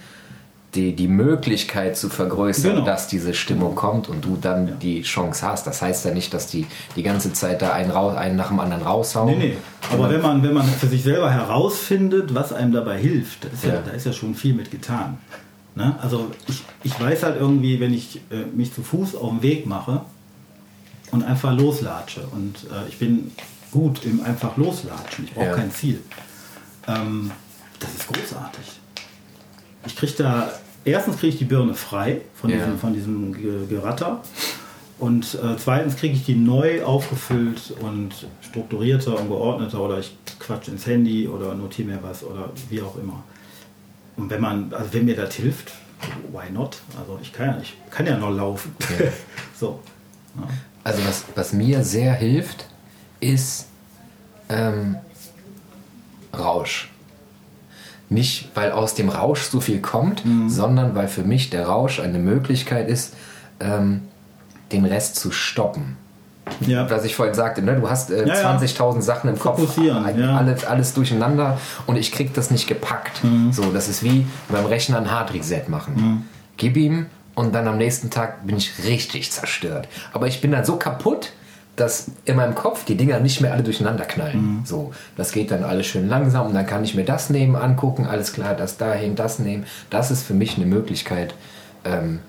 die, die Möglichkeit zu vergrößern, Genau. dass diese Stimmung kommt und du dann die Chance hast. Das heißt ja nicht, dass die die ganze Zeit da einen, raus, einen nach dem anderen raushauen. Nee, nee. Aber wenn man, wenn man für sich selber herausfindet, was einem dabei hilft, ist ja, Ja. da ist ja schon viel mit getan. Ne? Also ich, ich weiß halt irgendwie, wenn ich äh, mich zu Fuß auf den Weg mache und einfach loslatsche und äh, ich bin gut im einfach loslatschen, ich brauche Ja. kein Ziel. Ähm, das ist großartig. Ich kriege da, erstens kriege ich die Birne frei von Ja. diesem, von diesem Ge- Geratter. Und äh, zweitens kriege ich die neu aufgefüllt und strukturierter und geordneter oder ich quatsch ins Handy oder notiere mir was oder wie auch immer. Und wenn man, also wenn mir das hilft, why not? Also ich kann ja, ich kann ja noch laufen. Ja. so. Ja. Also was, was mir sehr hilft, ist ähm, Rausch. Nicht, weil aus dem Rausch so viel kommt, sondern weil für mich der Rausch eine Möglichkeit ist, ähm, den Rest zu stoppen. Ja. was ich vorhin sagte, ne? du hast äh, Ja, ja. 20.000 Sachen im Kopf, alles, alles durcheinander und ich krieg das nicht gepackt. Mhm. So, das ist wie beim Rechner ein Hard Reset machen. Gib ihm und dann am nächsten Tag bin ich richtig zerstört. Aber ich bin dann so kaputt, dass in meinem Kopf die Dinger nicht mehr alle durcheinander knallen. Mhm. So, das geht dann alles schön langsam und dann kann ich mir das nehmen, angucken, alles klar, das dahin, das nehmen. Das ist für mich eine Möglichkeit, ähm,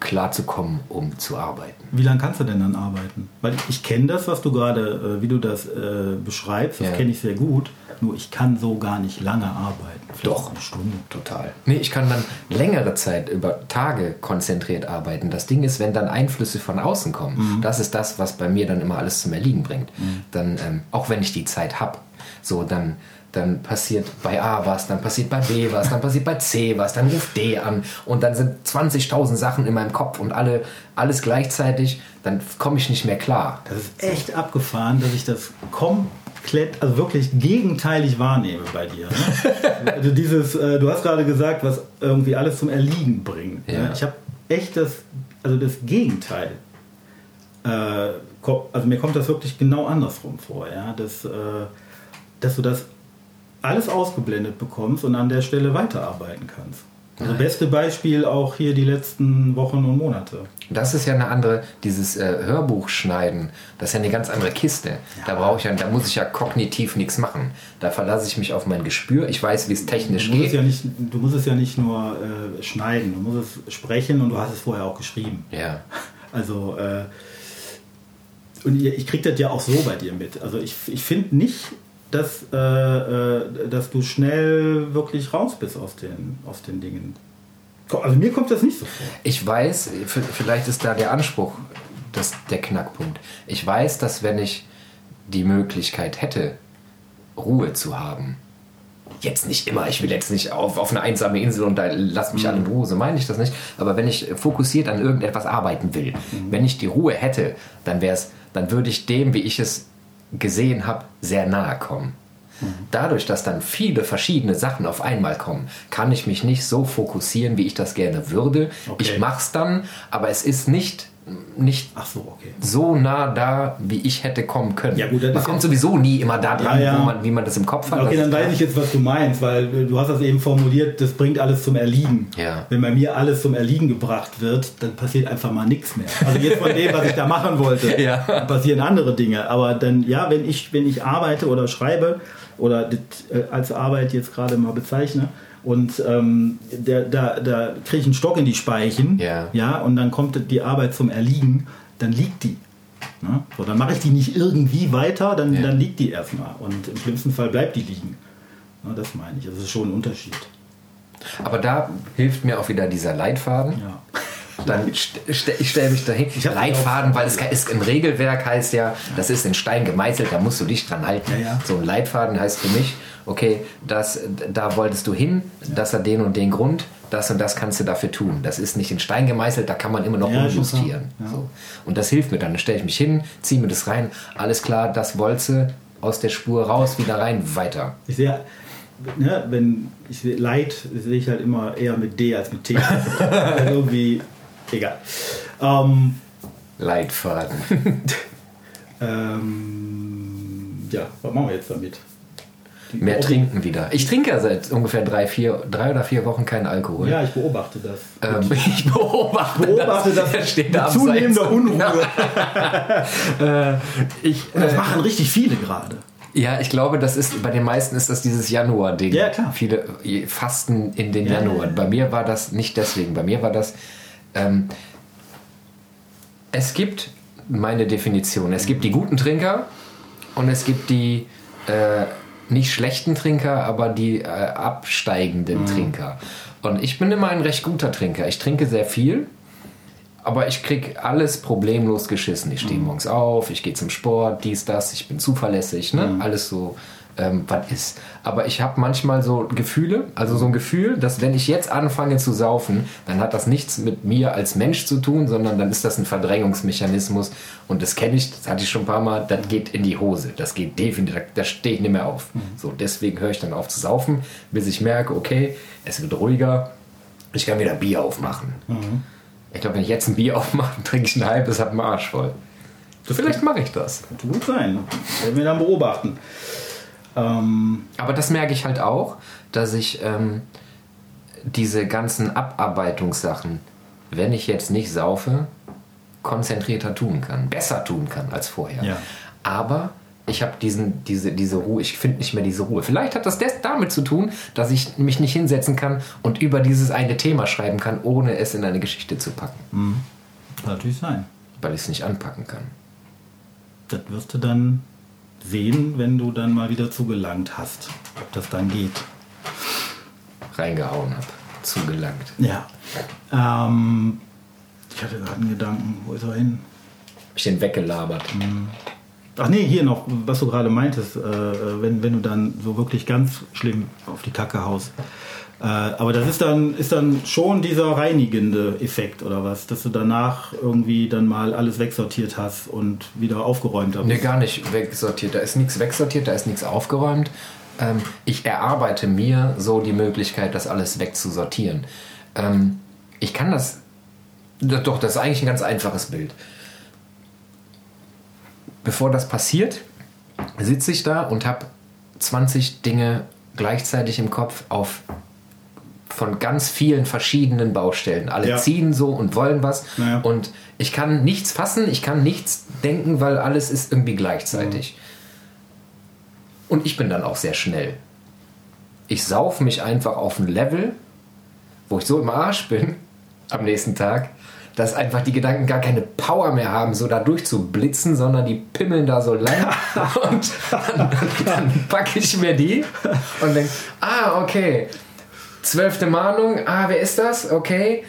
klarzukommen, um zu arbeiten. Wie lange kannst du denn dann arbeiten? Weil ich, kenne das, was du gerade, äh, wie du das äh, beschreibst, das Ja. kenne ich sehr gut. Nur ich kann so gar nicht lange arbeiten. Doch. eine Stunde. Total. Nee, ich kann dann längere Zeit über Tage konzentriert arbeiten. Das Ding ist, wenn dann Einflüsse von außen kommen, das ist das, was bei mir dann immer alles zum Erliegen bringt. Dann, ähm, auch wenn ich die Zeit habe, so dann, dann passiert bei A was, dann passiert bei B was, dann passiert bei C was, dann ruft D an und dann sind 20.000 Sachen in meinem Kopf und alle, alles gleichzeitig, dann komme ich nicht mehr klar. Das ist echt abgefahren, dass ich das komplett, also wirklich gegenteilig wahrnehme bei dir. Ne? also dieses, äh, du hast gerade gesagt, was irgendwie alles zum Erliegen bringt. Ja. Ne? Ich habe echt das, also das Gegenteil. Äh, also mir kommt das wirklich genau andersrum vor, ja, dass, äh, dass du das alles ausgeblendet bekommst und an der Stelle weiterarbeiten kannst. Also beste Beispiel auch hier die letzten Wochen und Monate. Das ist ja eine andere, dieses äh, Hörbuch schneiden, das ist ja eine ganz andere Kiste. Da brauche ich ja, da muss ich ja kognitiv nichts machen. Da verlasse ich mich auf mein Gespür. Ich weiß, wie es technisch Du geht. ja nicht, du musst es ja nicht nur äh, schneiden, du musst es sprechen und du hast es vorher auch geschrieben. Ja. Also, äh, und ich kriege das ja auch so bei dir mit. Also, ich, ich finde nicht, dass, äh, äh, dass du schnell wirklich raus bist aus den, aus den Dingen. Also, mir kommt das nicht so vor. Ich weiß, vielleicht ist da der Anspruch das, der Knackpunkt. Ich weiß, dass wenn ich die Möglichkeit hätte, Ruhe zu haben, jetzt nicht immer, ich will jetzt nicht auf, auf eine einsame Insel und da lass mich alle in Ruhe, so meine ich das nicht, aber wenn ich fokussiert an irgendetwas arbeiten will, wenn ich die Ruhe hätte, dann wär's, dann würde ich dem, wie ich es gesehen habe, sehr nahe kommen. Dadurch, dass dann viele verschiedene Sachen auf einmal kommen, kann ich mich nicht so fokussieren, wie ich das gerne würde. Okay. Ich mach's dann, aber es ist nicht, nicht Ach so, okay. so nah da, wie ich hätte kommen können. Ja, gut, das man kommt sowieso nie immer da dran, Ja, ja. Wo man, wie man das im Kopf hat. Okay, dann weiß ich jetzt, was du meinst, weil äh, du hast das eben formuliert, das bringt alles zum Erliegen. Ja. Wenn bei mir alles zum Erliegen gebracht wird, dann passiert einfach mal nichts mehr. Also jetzt von dem, was ich da machen wollte, Ja. passieren andere Dinge. Aber dann, ja, wenn ich, wenn ich arbeite oder schreibe oder äh, als Arbeit jetzt gerade mal bezeichne, und ähm, der, da, da kriege ich einen Stock in die Speichen, Ja. ja, und dann kommt die Arbeit zum Erliegen, dann liegt die. Ne? So, dann mache ich die nicht irgendwie weiter, dann, Ja. dann liegt die erstmal. Und im schlimmsten Fall bleibt die liegen. Ja, das meine ich. Das ist schon ein Unterschied. Aber da hilft mir auch wieder dieser Leitfaden. Ja. Dann st st ich stelle mich dahin. Ich Leitfaden, weil es ist ein Regelwerk heißt ja, das ist in Stein gemeißelt, da musst du dich dran halten. Ja, ja. So ein Leitfaden heißt für mich, okay, das, da wolltest du hin, das hat den und den Grund, das und das kannst du dafür tun. Das ist nicht in Stein gemeißelt, da kann man immer noch Ja, umjustieren. Ja. So. Und das hilft mir dann. Dann stelle ich mich hin, ziehe mir das rein, alles klar, das wolltest aus der Spur raus, wieder rein, weiter. Ich sehe, ne, wenn ich sehe Leid, sehe ich halt immer eher mit D als mit T. also irgendwie, egal. Ähm, Leitfaden. ähm, ja, was machen wir jetzt damit? Die Mehr trinken wieder. Ich trinke ja seit ungefähr drei, vier, drei oder vier Wochen keinen Alkohol. Ja, ich beobachte das. Ähm, ich beobachte, beobachte das Er steht da zunehmender abseits. Unruhe. Äh, ich, Und das äh, machen richtig viele gerade. ja, ich glaube, das ist bei den meisten ist das dieses Januar-Ding. Ja, klar. Viele äh, fasten in den Ja, Januar. ja, ja. Bei mir war das nicht deswegen. Bei mir war das. Ähm, es gibt meine Definition. Es gibt die guten Trinker und es gibt die äh, nicht schlechten Trinker, aber die äh, absteigenden Mhm. Trinker. Und ich bin immer ein recht guter Trinker. Ich trinke sehr viel. Aber ich krieg alles problemlos geschissen. Ich Mhm. stehe morgens auf, ich gehe zum Sport, dies, das, ich bin zuverlässig, ne? Mhm. Alles so, ähm, was ist. Aber ich habe manchmal so Gefühle, also so ein Gefühl, dass wenn ich jetzt anfange zu saufen, dann hat das nichts mit mir als Mensch zu tun, sondern dann ist das ein Verdrängungsmechanismus. Und das kenne ich, das hatte ich schon ein paar Mal, das geht in die Hose. Das geht definitiv, da, stehe ich nicht mehr auf. So, deswegen höre ich dann auf zu saufen, bis ich merke, okay, es wird ruhiger, ich kann wieder Bier aufmachen. Ich glaube, wenn ich jetzt ein Bier aufmache, trinke ich ein halbes, hab einen Arsch voll. Vielleicht mache ich das. Könnte gut sein. Werden wir dann beobachten. Ähm, Aber das merke ich halt auch, dass ich ähm, diese ganzen Abarbeitungssachen, wenn ich jetzt nicht saufe, konzentrierter tun kann, besser tun kann als vorher. Ja. Aber ich habe diesen, diese, diese Ruhe, ich finde nicht mehr diese Ruhe. Vielleicht hat das damit zu tun, dass ich mich nicht hinsetzen kann und über dieses eine Thema schreiben kann, ohne es in eine Geschichte zu packen, kann natürlich sein. weil ich es nicht anpacken kann. Das wirst du dann sehen, wenn du dann mal wieder zugelangt hast, ob das dann geht. Reingehauen habe, zugelangt. Ja. Ähm, ich hatte gerade einen Gedanken. Wo ist er hin? Hab ich den weggelabert. Ach nee, hier noch, was du gerade meintest, äh, wenn, wenn du dann so wirklich ganz schlimm auf die Kacke haust. Äh, aber das ist dann, ist dann schon dieser reinigende Effekt oder was, dass du danach irgendwie dann mal alles wegsortiert hast und wieder aufgeräumt hast. Nee, gar nicht wegsortiert. Da ist nichts wegsortiert, da ist nichts aufgeräumt. Ähm, ich erarbeite mir so die Möglichkeit, das alles wegzusortieren. Ähm, ich kann das. Doch, das ist eigentlich ein ganz einfaches Bild. Bevor das passiert, sitze ich da und habe 20 Dinge gleichzeitig im Kopf auf von ganz vielen verschiedenen Baustellen. Alle Ja. ziehen so und wollen was. Ja. Und ich kann nichts fassen, ich kann nichts denken, weil alles ist irgendwie gleichzeitig. Und ich bin dann auch sehr schnell. Ich sauf mich einfach auf ein Level, wo ich so im Arsch bin am nächsten Tag, dass einfach die Gedanken gar keine Power mehr haben, so da durchzublitzen, sondern die pimmeln da so lang. und dann, dann packe ich mir die und denke, ah, okay, zwölfte Mahnung, ah, wer ist das? Okay.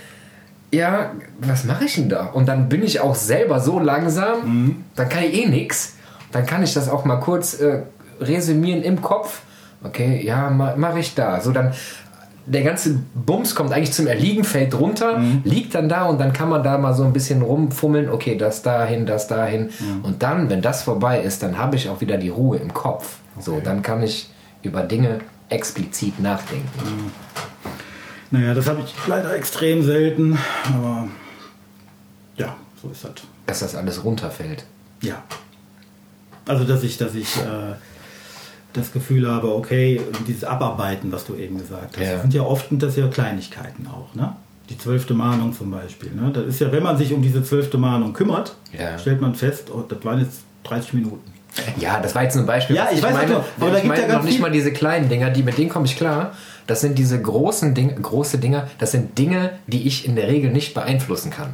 Ja, was mache ich denn da? Und dann bin ich auch selber so langsam, dann kann ich eh nix. Dann kann ich das auch mal kurz äh, resümieren im Kopf. Okay, ja, ma, mache ich da. So dann der ganze Bums kommt eigentlich zum Erliegen, fällt runter, liegt dann da und dann kann man da mal so ein bisschen rumfummeln, okay, das dahin, das dahin. Und dann, wenn das vorbei ist, dann habe ich auch wieder die Ruhe im Kopf. So, dann kann ich über Dinge explizit nachdenken. Naja, das habe ich leider extrem selten, aber ja, so ist das. Dass das alles runterfällt. Ja. Also, dass ich, dass ich äh, das Gefühl habe, okay, dieses Abarbeiten, was du eben gesagt hast, Ja. das sind ja oft das ja Kleinigkeiten auch, ne? Die zwölfte Mahnung zum Beispiel. Ne? Das ist ja, wenn man sich um diese zwölfte Mahnung kümmert, Ja. stellt man fest, oh, das waren jetzt 30 Minuten. Ja, das war jetzt ein Beispiel. Ja, Was ich weiß meine, nicht, aber da ich gibt meine ja noch nicht viel- mal diese kleinen Dinger, die mit denen komme ich klar. Das sind diese großen Dinge, große Dinger, das sind Dinge, die ich in der Regel nicht beeinflussen kann.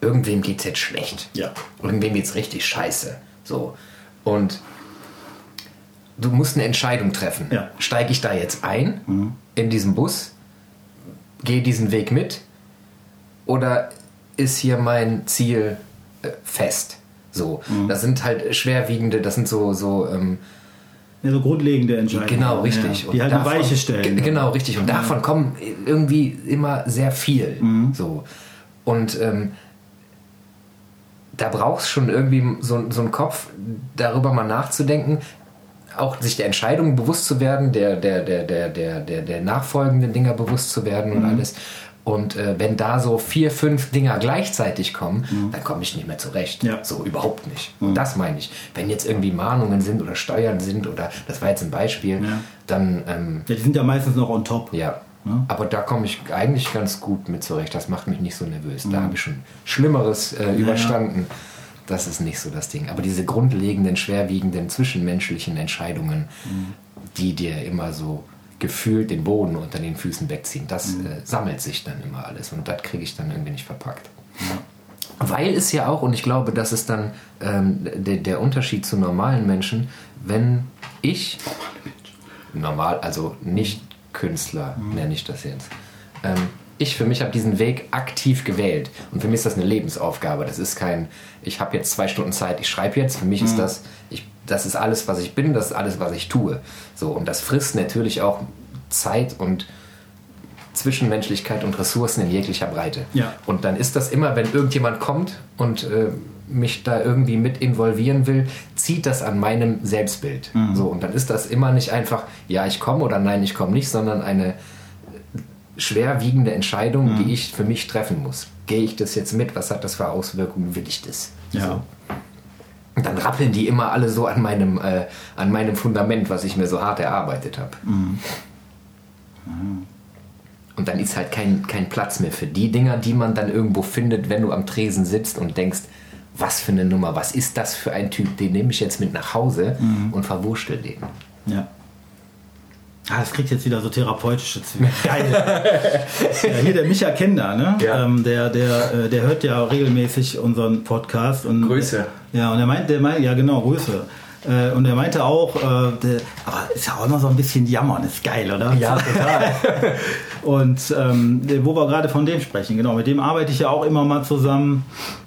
Irgendwem geht's jetzt schlecht. Ja. Irgendwem geht's richtig scheiße. So. Und du musst eine Entscheidung treffen. Ja. Steige ich da jetzt ein in diesen Bus, gehe diesen Weg mit oder ist hier mein Ziel äh, fest? So, das sind halt schwerwiegende, das sind so, so ähm, Ja, so grundlegende Entscheidungen. genau richtig. Ja, die halt eine davon- Weiche stellen. Ge- Genau richtig. Und davon kommen irgendwie immer sehr viel. Mhm. So und ähm, da brauchst du schon irgendwie so, so einen Kopf, darüber mal nachzudenken, auch sich der Entscheidungen bewusst zu werden, der, der, der, der, der, der, der nachfolgenden Dinger bewusst zu werden Mhm. und alles. Und äh, wenn da so vier, fünf Dinger gleichzeitig kommen, dann komme ich nicht mehr zurecht. Mhm. Ja. Mhm. So überhaupt nicht. Und das meine ich. Wenn jetzt irgendwie Mahnungen sind oder Steuern sind oder das war jetzt ein Beispiel, Ja. dann ähm, Ja, die sind ja meistens noch on top. ja. Aber da komme ich eigentlich ganz gut mit zurecht. Das macht mich nicht so nervös. Mhm. Da habe ich schon Schlimmeres äh, überstanden. Das ist nicht so das Ding. Aber diese grundlegenden, schwerwiegenden zwischenmenschlichen Entscheidungen, Mhm. die dir immer so gefühlt den Boden unter den Füßen wegziehen, das Mhm. äh, sammelt sich dann immer alles. Und das kriege ich dann irgendwie nicht verpackt. Weil es ja auch, und ich glaube, das ist dann ähm, der, der Unterschied zu normalen Menschen, wenn ich, normal, also nicht Künstler nenne ich das jetzt, ähm, ich für mich habe diesen Weg aktiv gewählt. Und für mich ist das eine Lebensaufgabe. Das ist kein, ich habe jetzt zwei Stunden Zeit, ich schreibe jetzt. Für mich ist das, ich, das ist alles, was ich bin, das ist alles, was ich tue. So, und das frisst natürlich auch Zeit und Zwischenmenschlichkeit und Ressourcen in jeglicher Breite. Ja. Und dann ist das immer, wenn irgendjemand kommt und äh, mich da irgendwie mit involvieren will, zieht das an meinem Selbstbild. So, und dann ist das immer nicht einfach, ja, ich komme oder nein, ich komme nicht, sondern eine schwerwiegende Entscheidung, die ich für mich treffen muss. gehe ich das jetzt mit? Was hat das für Auswirkungen? Will ich das? Ja. So. Und dann rappeln die immer alle so an meinem, äh, an meinem Fundament, was ich mir so hart erarbeitet habe. Und dann ist halt kein, kein Platz mehr für die Dinger, die man dann irgendwo findet, wenn du am Tresen sitzt und denkst, was für eine Nummer, was ist das für ein Typ, den nehme ich jetzt mit nach Hause und verwurschtel den. Ja. Ah, das kriegt jetzt wieder so therapeutische Züge. Geil. ja, hier der Micha Kender, ne? Ja. Ähm, der, der, äh, der hört ja regelmäßig unseren Podcast. Und, Grüße. Ja, und er meint, der meint, ja genau, Grüße. Äh, Und er meinte auch, äh, der, aber ist ja auch immer so ein bisschen jammern, ist geil, oder? total. Und ähm, wo wir gerade von dem sprechen, genau, mit dem arbeite ich ja auch immer mal zusammen.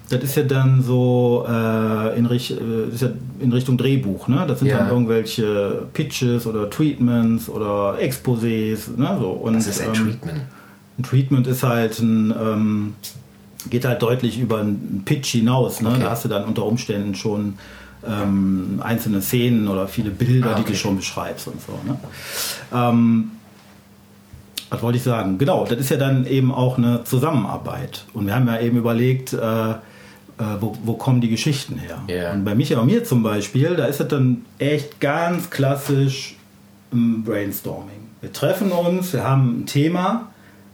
Das ist ja dann so äh, in, Richt, äh, ja in Richtung Drehbuch, ne? Das sind Ja. dann irgendwelche Pitches oder Treatments oder Exposés, ne? So. Und, Das ist ein ähm, Treatment. ein Treatment ist halt ein, ähm, geht halt deutlich über einen Pitch hinaus. Ne? Okay. Da hast du dann unter Umständen schon ähm, einzelne Szenen oder viele Bilder, Ah, die okay. du schon beschreibst und so. Ne? Ähm, was wollte ich sagen? Genau, das ist ja dann eben auch eine Zusammenarbeit. Und wir haben ja eben überlegt, äh, äh, wo, wo kommen die Geschichten her? Ja. Und bei Micha und mir zum Beispiel, da ist es dann echt ganz klassisch ein Brainstorming. Wir treffen uns, wir haben ein Thema.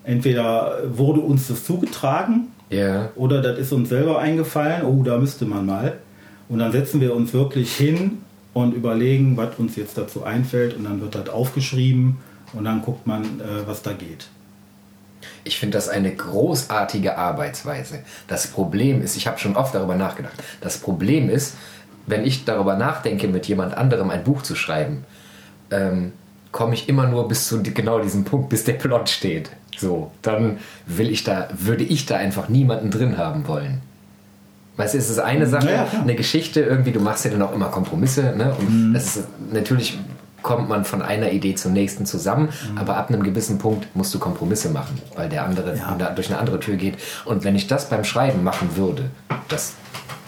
Entweder wurde uns das zugetragen Ja. oder das ist uns selber eingefallen. Oh, da müsste man mal. Und dann setzen wir uns wirklich hin und überlegen, was uns jetzt dazu einfällt. Und dann wird das aufgeschrieben und dann guckt man, äh, was da geht. Ich finde das eine großartige Arbeitsweise. Das Problem ist, ich habe schon oft darüber nachgedacht, das Problem ist, wenn ich darüber nachdenke, mit jemand anderem ein Buch zu schreiben, ähm, komme ich immer nur bis zu genau diesem Punkt, bis der Plot steht. So, dann will ich da, würde ich da einfach niemanden drin haben wollen. Weißt du, es ist eine Sache, Ja, eine Geschichte, irgendwie, du machst ja dann auch immer Kompromisse, ne? Und das ist natürlich kommt man von einer Idee zur nächsten zusammen, aber ab einem gewissen Punkt musst du Kompromisse machen, weil der andere Ja. durch eine andere Tür geht. Und wenn ich das beim Schreiben machen würde, das.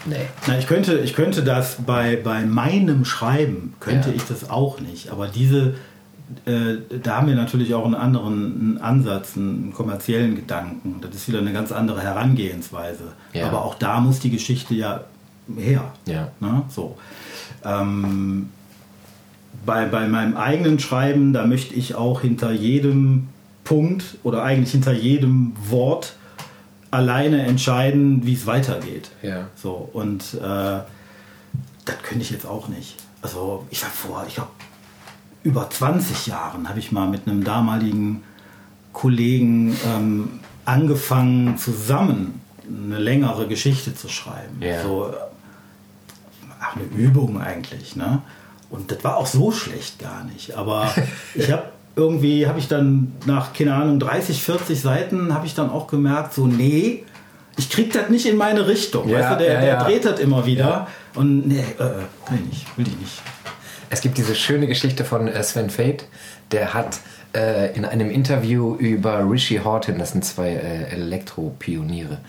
Nee. Na, ich könnte, ich könnte das bei, bei meinem Schreiben, könnte Ja. ich das auch nicht. Aber diese, da haben wir natürlich auch einen anderen Ansatz, einen kommerziellen Gedanken. Das ist wieder eine ganz andere Herangehensweise. Ja. Aber auch da muss die Geschichte ja her. Ja. Ne? So. Ähm, bei, bei meinem eigenen Schreiben, da möchte ich auch hinter jedem Punkt oder eigentlich hinter jedem Wort alleine entscheiden, wie es weitergeht. Ja. So, und äh, das könnte ich jetzt auch nicht. Also ich habe vor, ich glaube, über 20 Jahren habe ich mal mit einem damaligen Kollegen ähm, angefangen, zusammen eine längere Geschichte zu schreiben. Ja. So, äh, ach, eine Übung eigentlich. Ne? Und das war auch so schlecht gar nicht. Aber ich habe irgendwie, habe ich dann nach, keine Ahnung, 30, 40 Seiten, habe ich dann auch gemerkt, so, nee, ich krieg das nicht in meine Richtung. Ja, weißt du, der, ja, der ja. dreht das immer wieder. Und nee, äh, äh, will ich nicht, will ich nicht. Es gibt diese schöne Geschichte von äh, Sven Fate, der hat äh, in einem Interview über Rishi Horton, das sind zwei äh, Elektropioniere,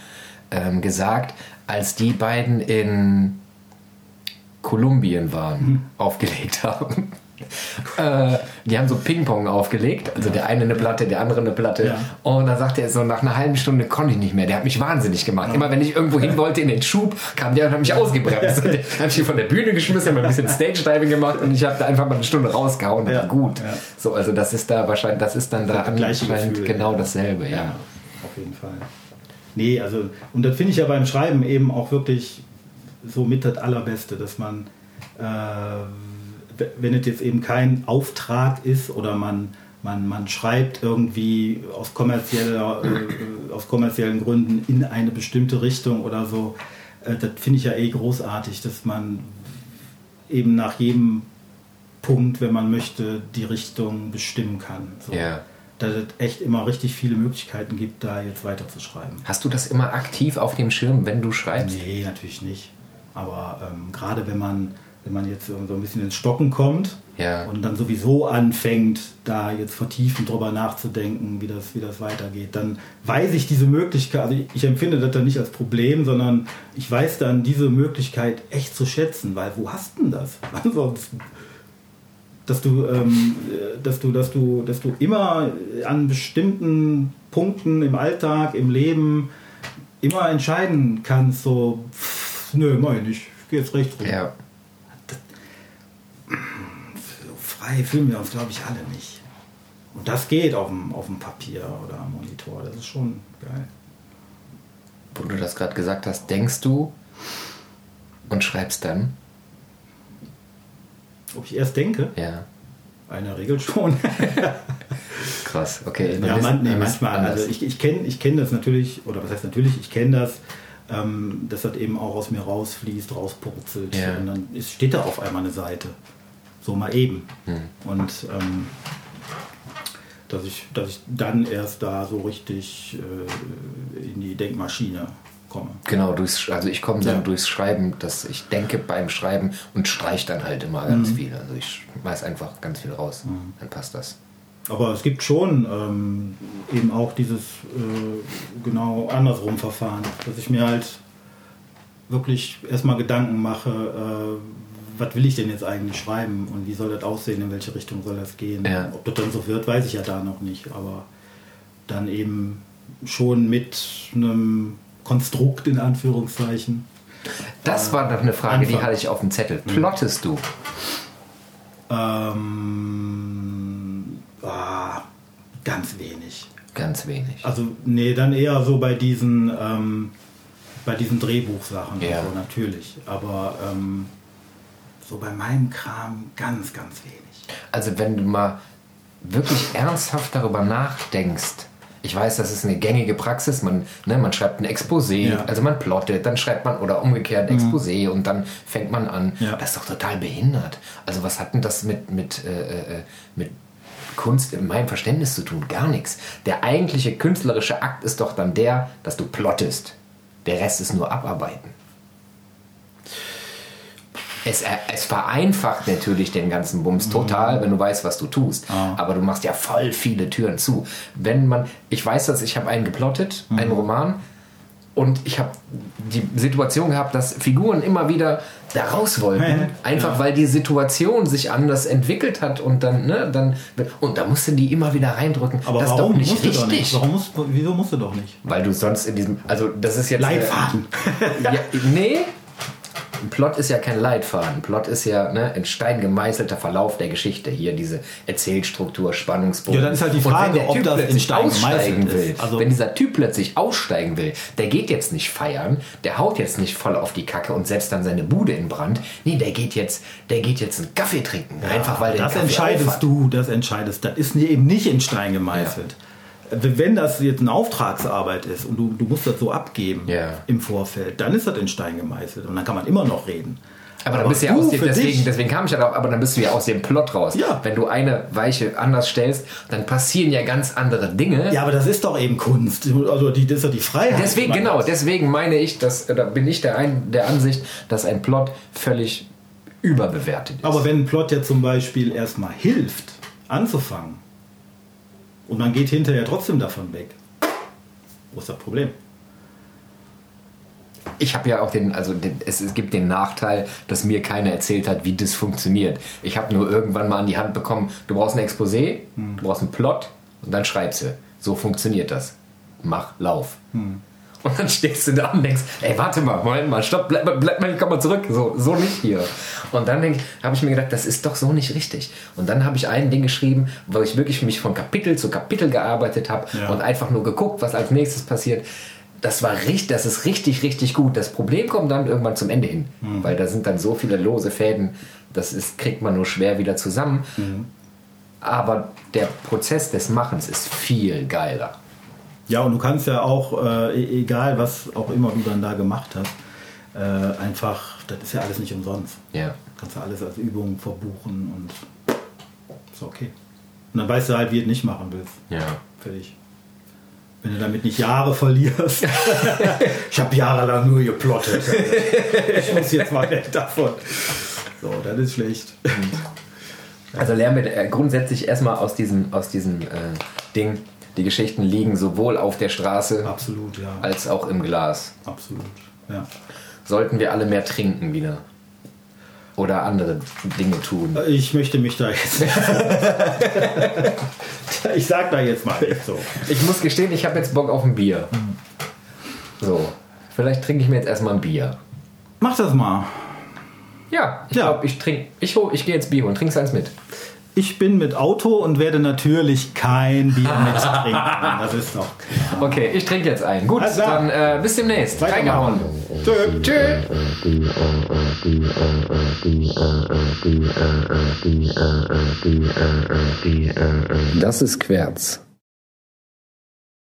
ähm, gesagt, als die beiden in Kolumbien waren, aufgelegt haben. Äh, die haben so Ping-Pong aufgelegt, also der eine eine Platte, der andere eine Platte. Ja. Und dann sagte er so, nach einer halben Stunde konnte ich nicht mehr. Der hat mich wahnsinnig gemacht. Immer wenn ich irgendwo hin wollte in den Schub, kam der und hat mich ausgebremst. Dann habe ich ihn von der Bühne geschmissen, habe ein bisschen Stage-Diving gemacht und ich habe da einfach mal eine Stunde rausgehauen. Ja. Gut. So, also das ist da wahrscheinlich, das ist dann da anscheinend Gefühl, genau dasselbe, ja. Auf jeden Fall. Nee, also, und das finde ich ja beim Schreiben eben auch wirklich so mit das Allerbeste, dass man, äh, wenn es jetzt eben kein Auftrag ist oder man, man, man schreibt irgendwie aus, kommerzieller, äh, aus kommerziellen Gründen in eine bestimmte Richtung oder so, äh, das finde ich ja eh großartig, dass man eben nach jedem Punkt, wenn man möchte, die Richtung bestimmen kann. So Ja. dass es echt immer richtig viele Möglichkeiten gibt, da jetzt weiterzuschreiben. Hast du das immer aktiv auf dem Schirm, wenn du schreibst? Nee, natürlich nicht. Aber ähm, gerade wenn man, wenn man jetzt so ein bisschen ins Stocken kommt Ja. und dann sowieso anfängt, da jetzt vertiefend drüber nachzudenken, wie das, wie das weitergeht, dann weiß ich diese Möglichkeit, also ich, empfinde das dann nicht als Problem, sondern ich weiß dann diese Möglichkeit echt zu schätzen, weil wo hast denn das? Ansonsten dass du, ähm, äh, dass du, dass du, dass du immer an bestimmten Punkten im Alltag, im Leben immer entscheiden kannst, so, pff, nö, mach ich nicht, ich gehe jetzt rechts rum. Ja. So frei fühlen wir uns, glaube ich, alle nicht. Und das geht auf dem, auf dem Papier oder am Monitor, das ist schon geil. Wo du das gerade gesagt hast, denkst du und schreibst dann? Ob ich erst denke? Ja. In der Regel schon. Krass, okay. ja, man, nee, manchmal. anders. Also ich, ich kenne ich kenn das natürlich, oder was heißt natürlich, ich kenne das, ähm, dass das eben auch aus mir rausfließt, rauspurzelt. Ja. Und dann ist, steht da auf einmal eine Seite. So mal eben. Hm. Und ähm, dass, ich, dass ich dann erst da so richtig äh, in die Denkmaschine komme. Genau, durchs, also ich komme dann Ja. durchs Schreiben, dass ich denke beim Schreiben und streich dann halt immer ganz Mhm. viel. Also ich weiß einfach ganz viel raus. Dann passt das. Aber es gibt schon ähm, eben auch dieses äh, genau andersrum Verfahren, dass ich mir halt wirklich erstmal Gedanken mache, äh, was will ich denn jetzt eigentlich schreiben und wie soll das aussehen, in welche Richtung soll das gehen. Ja. Ob das dann so wird, weiß ich ja da noch nicht, aber dann eben schon mit einem Konstrukt in Anführungszeichen. Das war noch eine Frage, die Anfang. hatte ich auf dem Zettel. Plottest du? Ähm, ah, ganz wenig. Ganz wenig. Also, nee, dann eher so bei diesen, ähm, bei diesen Drehbuchsachen, Ja. so, natürlich. Aber ähm, so bei meinem Kram ganz, ganz wenig. Also wenn du mal wirklich ernsthaft darüber nachdenkst, ich weiß, das ist eine gängige Praxis, man, ne, man schreibt ein Exposé, Ja. Mhm. also man plottet, dann schreibt man oder umgekehrt ein Exposé und dann fängt man an. Ja. Das ist doch total behindert. Also was hat denn das mit, mit, äh, äh, mit Kunst in meinem Verständnis zu tun? Gar nichts. Der eigentliche künstlerische Akt ist doch dann der, dass du plottest. Der Rest ist nur abarbeiten. Es, äh, es vereinfacht natürlich den ganzen Bums total, wenn du weißt, was du tust. Ah. Aber du machst ja voll viele Türen zu. Wenn man, ich weiß, dass ich habe einen geplottet, einen Roman, und ich habe die Situation gehabt, dass Figuren immer wieder da raus wollten, Ja. einfach weil die Situation sich anders entwickelt hat und dann, ne, dann und da musste die immer wieder reindrücken. Aber das ist warum doch nicht musst du richtig. doch nicht? Warum musst, wieso musst du doch nicht? Weil du sonst in diesem, also das ist jetzt Leitfaden. ja, nee, ein Plot ist ja kein Leitfaden. Ein Plot ist ja ne, ein stein gemeißelter Verlauf der Geschichte. Hier diese Erzählstruktur, Spannungsbogen. Ja, dann ist halt die Frage, ob Typ das in Stein aussteigen will. Also- wenn dieser Typ plötzlich aussteigen will, der geht jetzt nicht feiern, der haut jetzt nicht voll auf die Kacke und setzt dann seine Bude in Brand. Nee, der geht jetzt, der geht jetzt einen Kaffee trinken. einfach weil der das entscheidest aufhat. du, das entscheidest. Das ist eben nicht in Stein gemeißelt. Wenn das jetzt eine Auftragsarbeit ist und du, du musst das so abgeben Ja. im Vorfeld, dann ist das in Stein gemeißelt und dann kann man immer noch reden. Aber dann bist du ja aus dem, deswegen, dich- deswegen kam ich ja drauf, aber dann bist du ja aus dem Plot raus. Ja. Wenn du eine Weiche anders stellst, dann passieren ja ganz andere Dinge. Ja, aber das ist doch eben Kunst. Also die, das ist doch die Freiheit. Deswegen, genau, hat. deswegen meine ich, dass, oder bin ich der, ein, der Ansicht, dass ein Plot völlig überbewertet ist. Aber wenn ein Plot ja zum Beispiel erstmal hilft, anzufangen, und man geht hinterher trotzdem davon weg, wo ist das Problem? ich habe ja auch den, also den, es, es gibt den Nachteil, dass mir keiner erzählt hat, wie das funktioniert. Ich habe nur irgendwann mal an die Hand bekommen, du brauchst ein Exposé, Hm. du brauchst einen Plot und dann schreibst du. So funktioniert das. Mach, lauf. Hm. Und dann stehst du da und denkst, ey, warte mal, Moment mal, stopp, bleib, mal- bleib mal, komm mal zurück. So, so nicht hier. Und dann habe ich mir gedacht, das ist doch so nicht richtig. Und dann habe ich ein Ding geschrieben, wo ich wirklich mich von Kapitel zu Kapitel gearbeitet habe Ja. und einfach nur geguckt, was als nächstes passiert. Das war richtig, das ist richtig, richtig gut. Das Problem kommt dann irgendwann zum Ende hin, Mhm. weil da sind dann so viele lose Fäden, das ist, kriegt man nur schwer wieder zusammen. Mhm. Aber der Prozess des Machens ist viel geiler. Ja, und du kannst ja auch, äh, e- egal was auch immer du dann da gemacht hast, äh, einfach, das ist ja alles nicht umsonst. Ja. Kannst du alles als Übung verbuchen und ist okay. Und dann weißt du halt, wie du es nicht machen willst. Ja. Fertig. Wenn du damit nicht Jahre verlierst. ich habe jahrelang nur geplottet. ich muss jetzt mal weg davon. So, das ist schlecht. Also lernen wir äh, grundsätzlich erstmal aus diesem, aus diesem äh, Ding, die Geschichten liegen sowohl auf der Straße Absolut, ja. als auch im Glas. Absolut. Ja. Sollten wir alle mehr trinken wieder? Oder andere Dinge tun? Ich möchte mich da jetzt. ich sag da jetzt mal nicht so. Ich muss gestehen, ich habe jetzt Bock auf ein Bier. So, vielleicht trinke ich mir jetzt erstmal ein Bier. Mach das mal. Ja, ich Ja. glaube, ich trinke. Ich, ich gehe jetzt Bier und trinkst eins mit. Ich bin mit Auto und werde natürlich kein Bier mit trinken. Das ist doch. Okay, ich trinke jetzt einen. Gut, klar. dann äh, bis demnächst. Reingehauen. Tschö. Tschüss. Das ist Querz.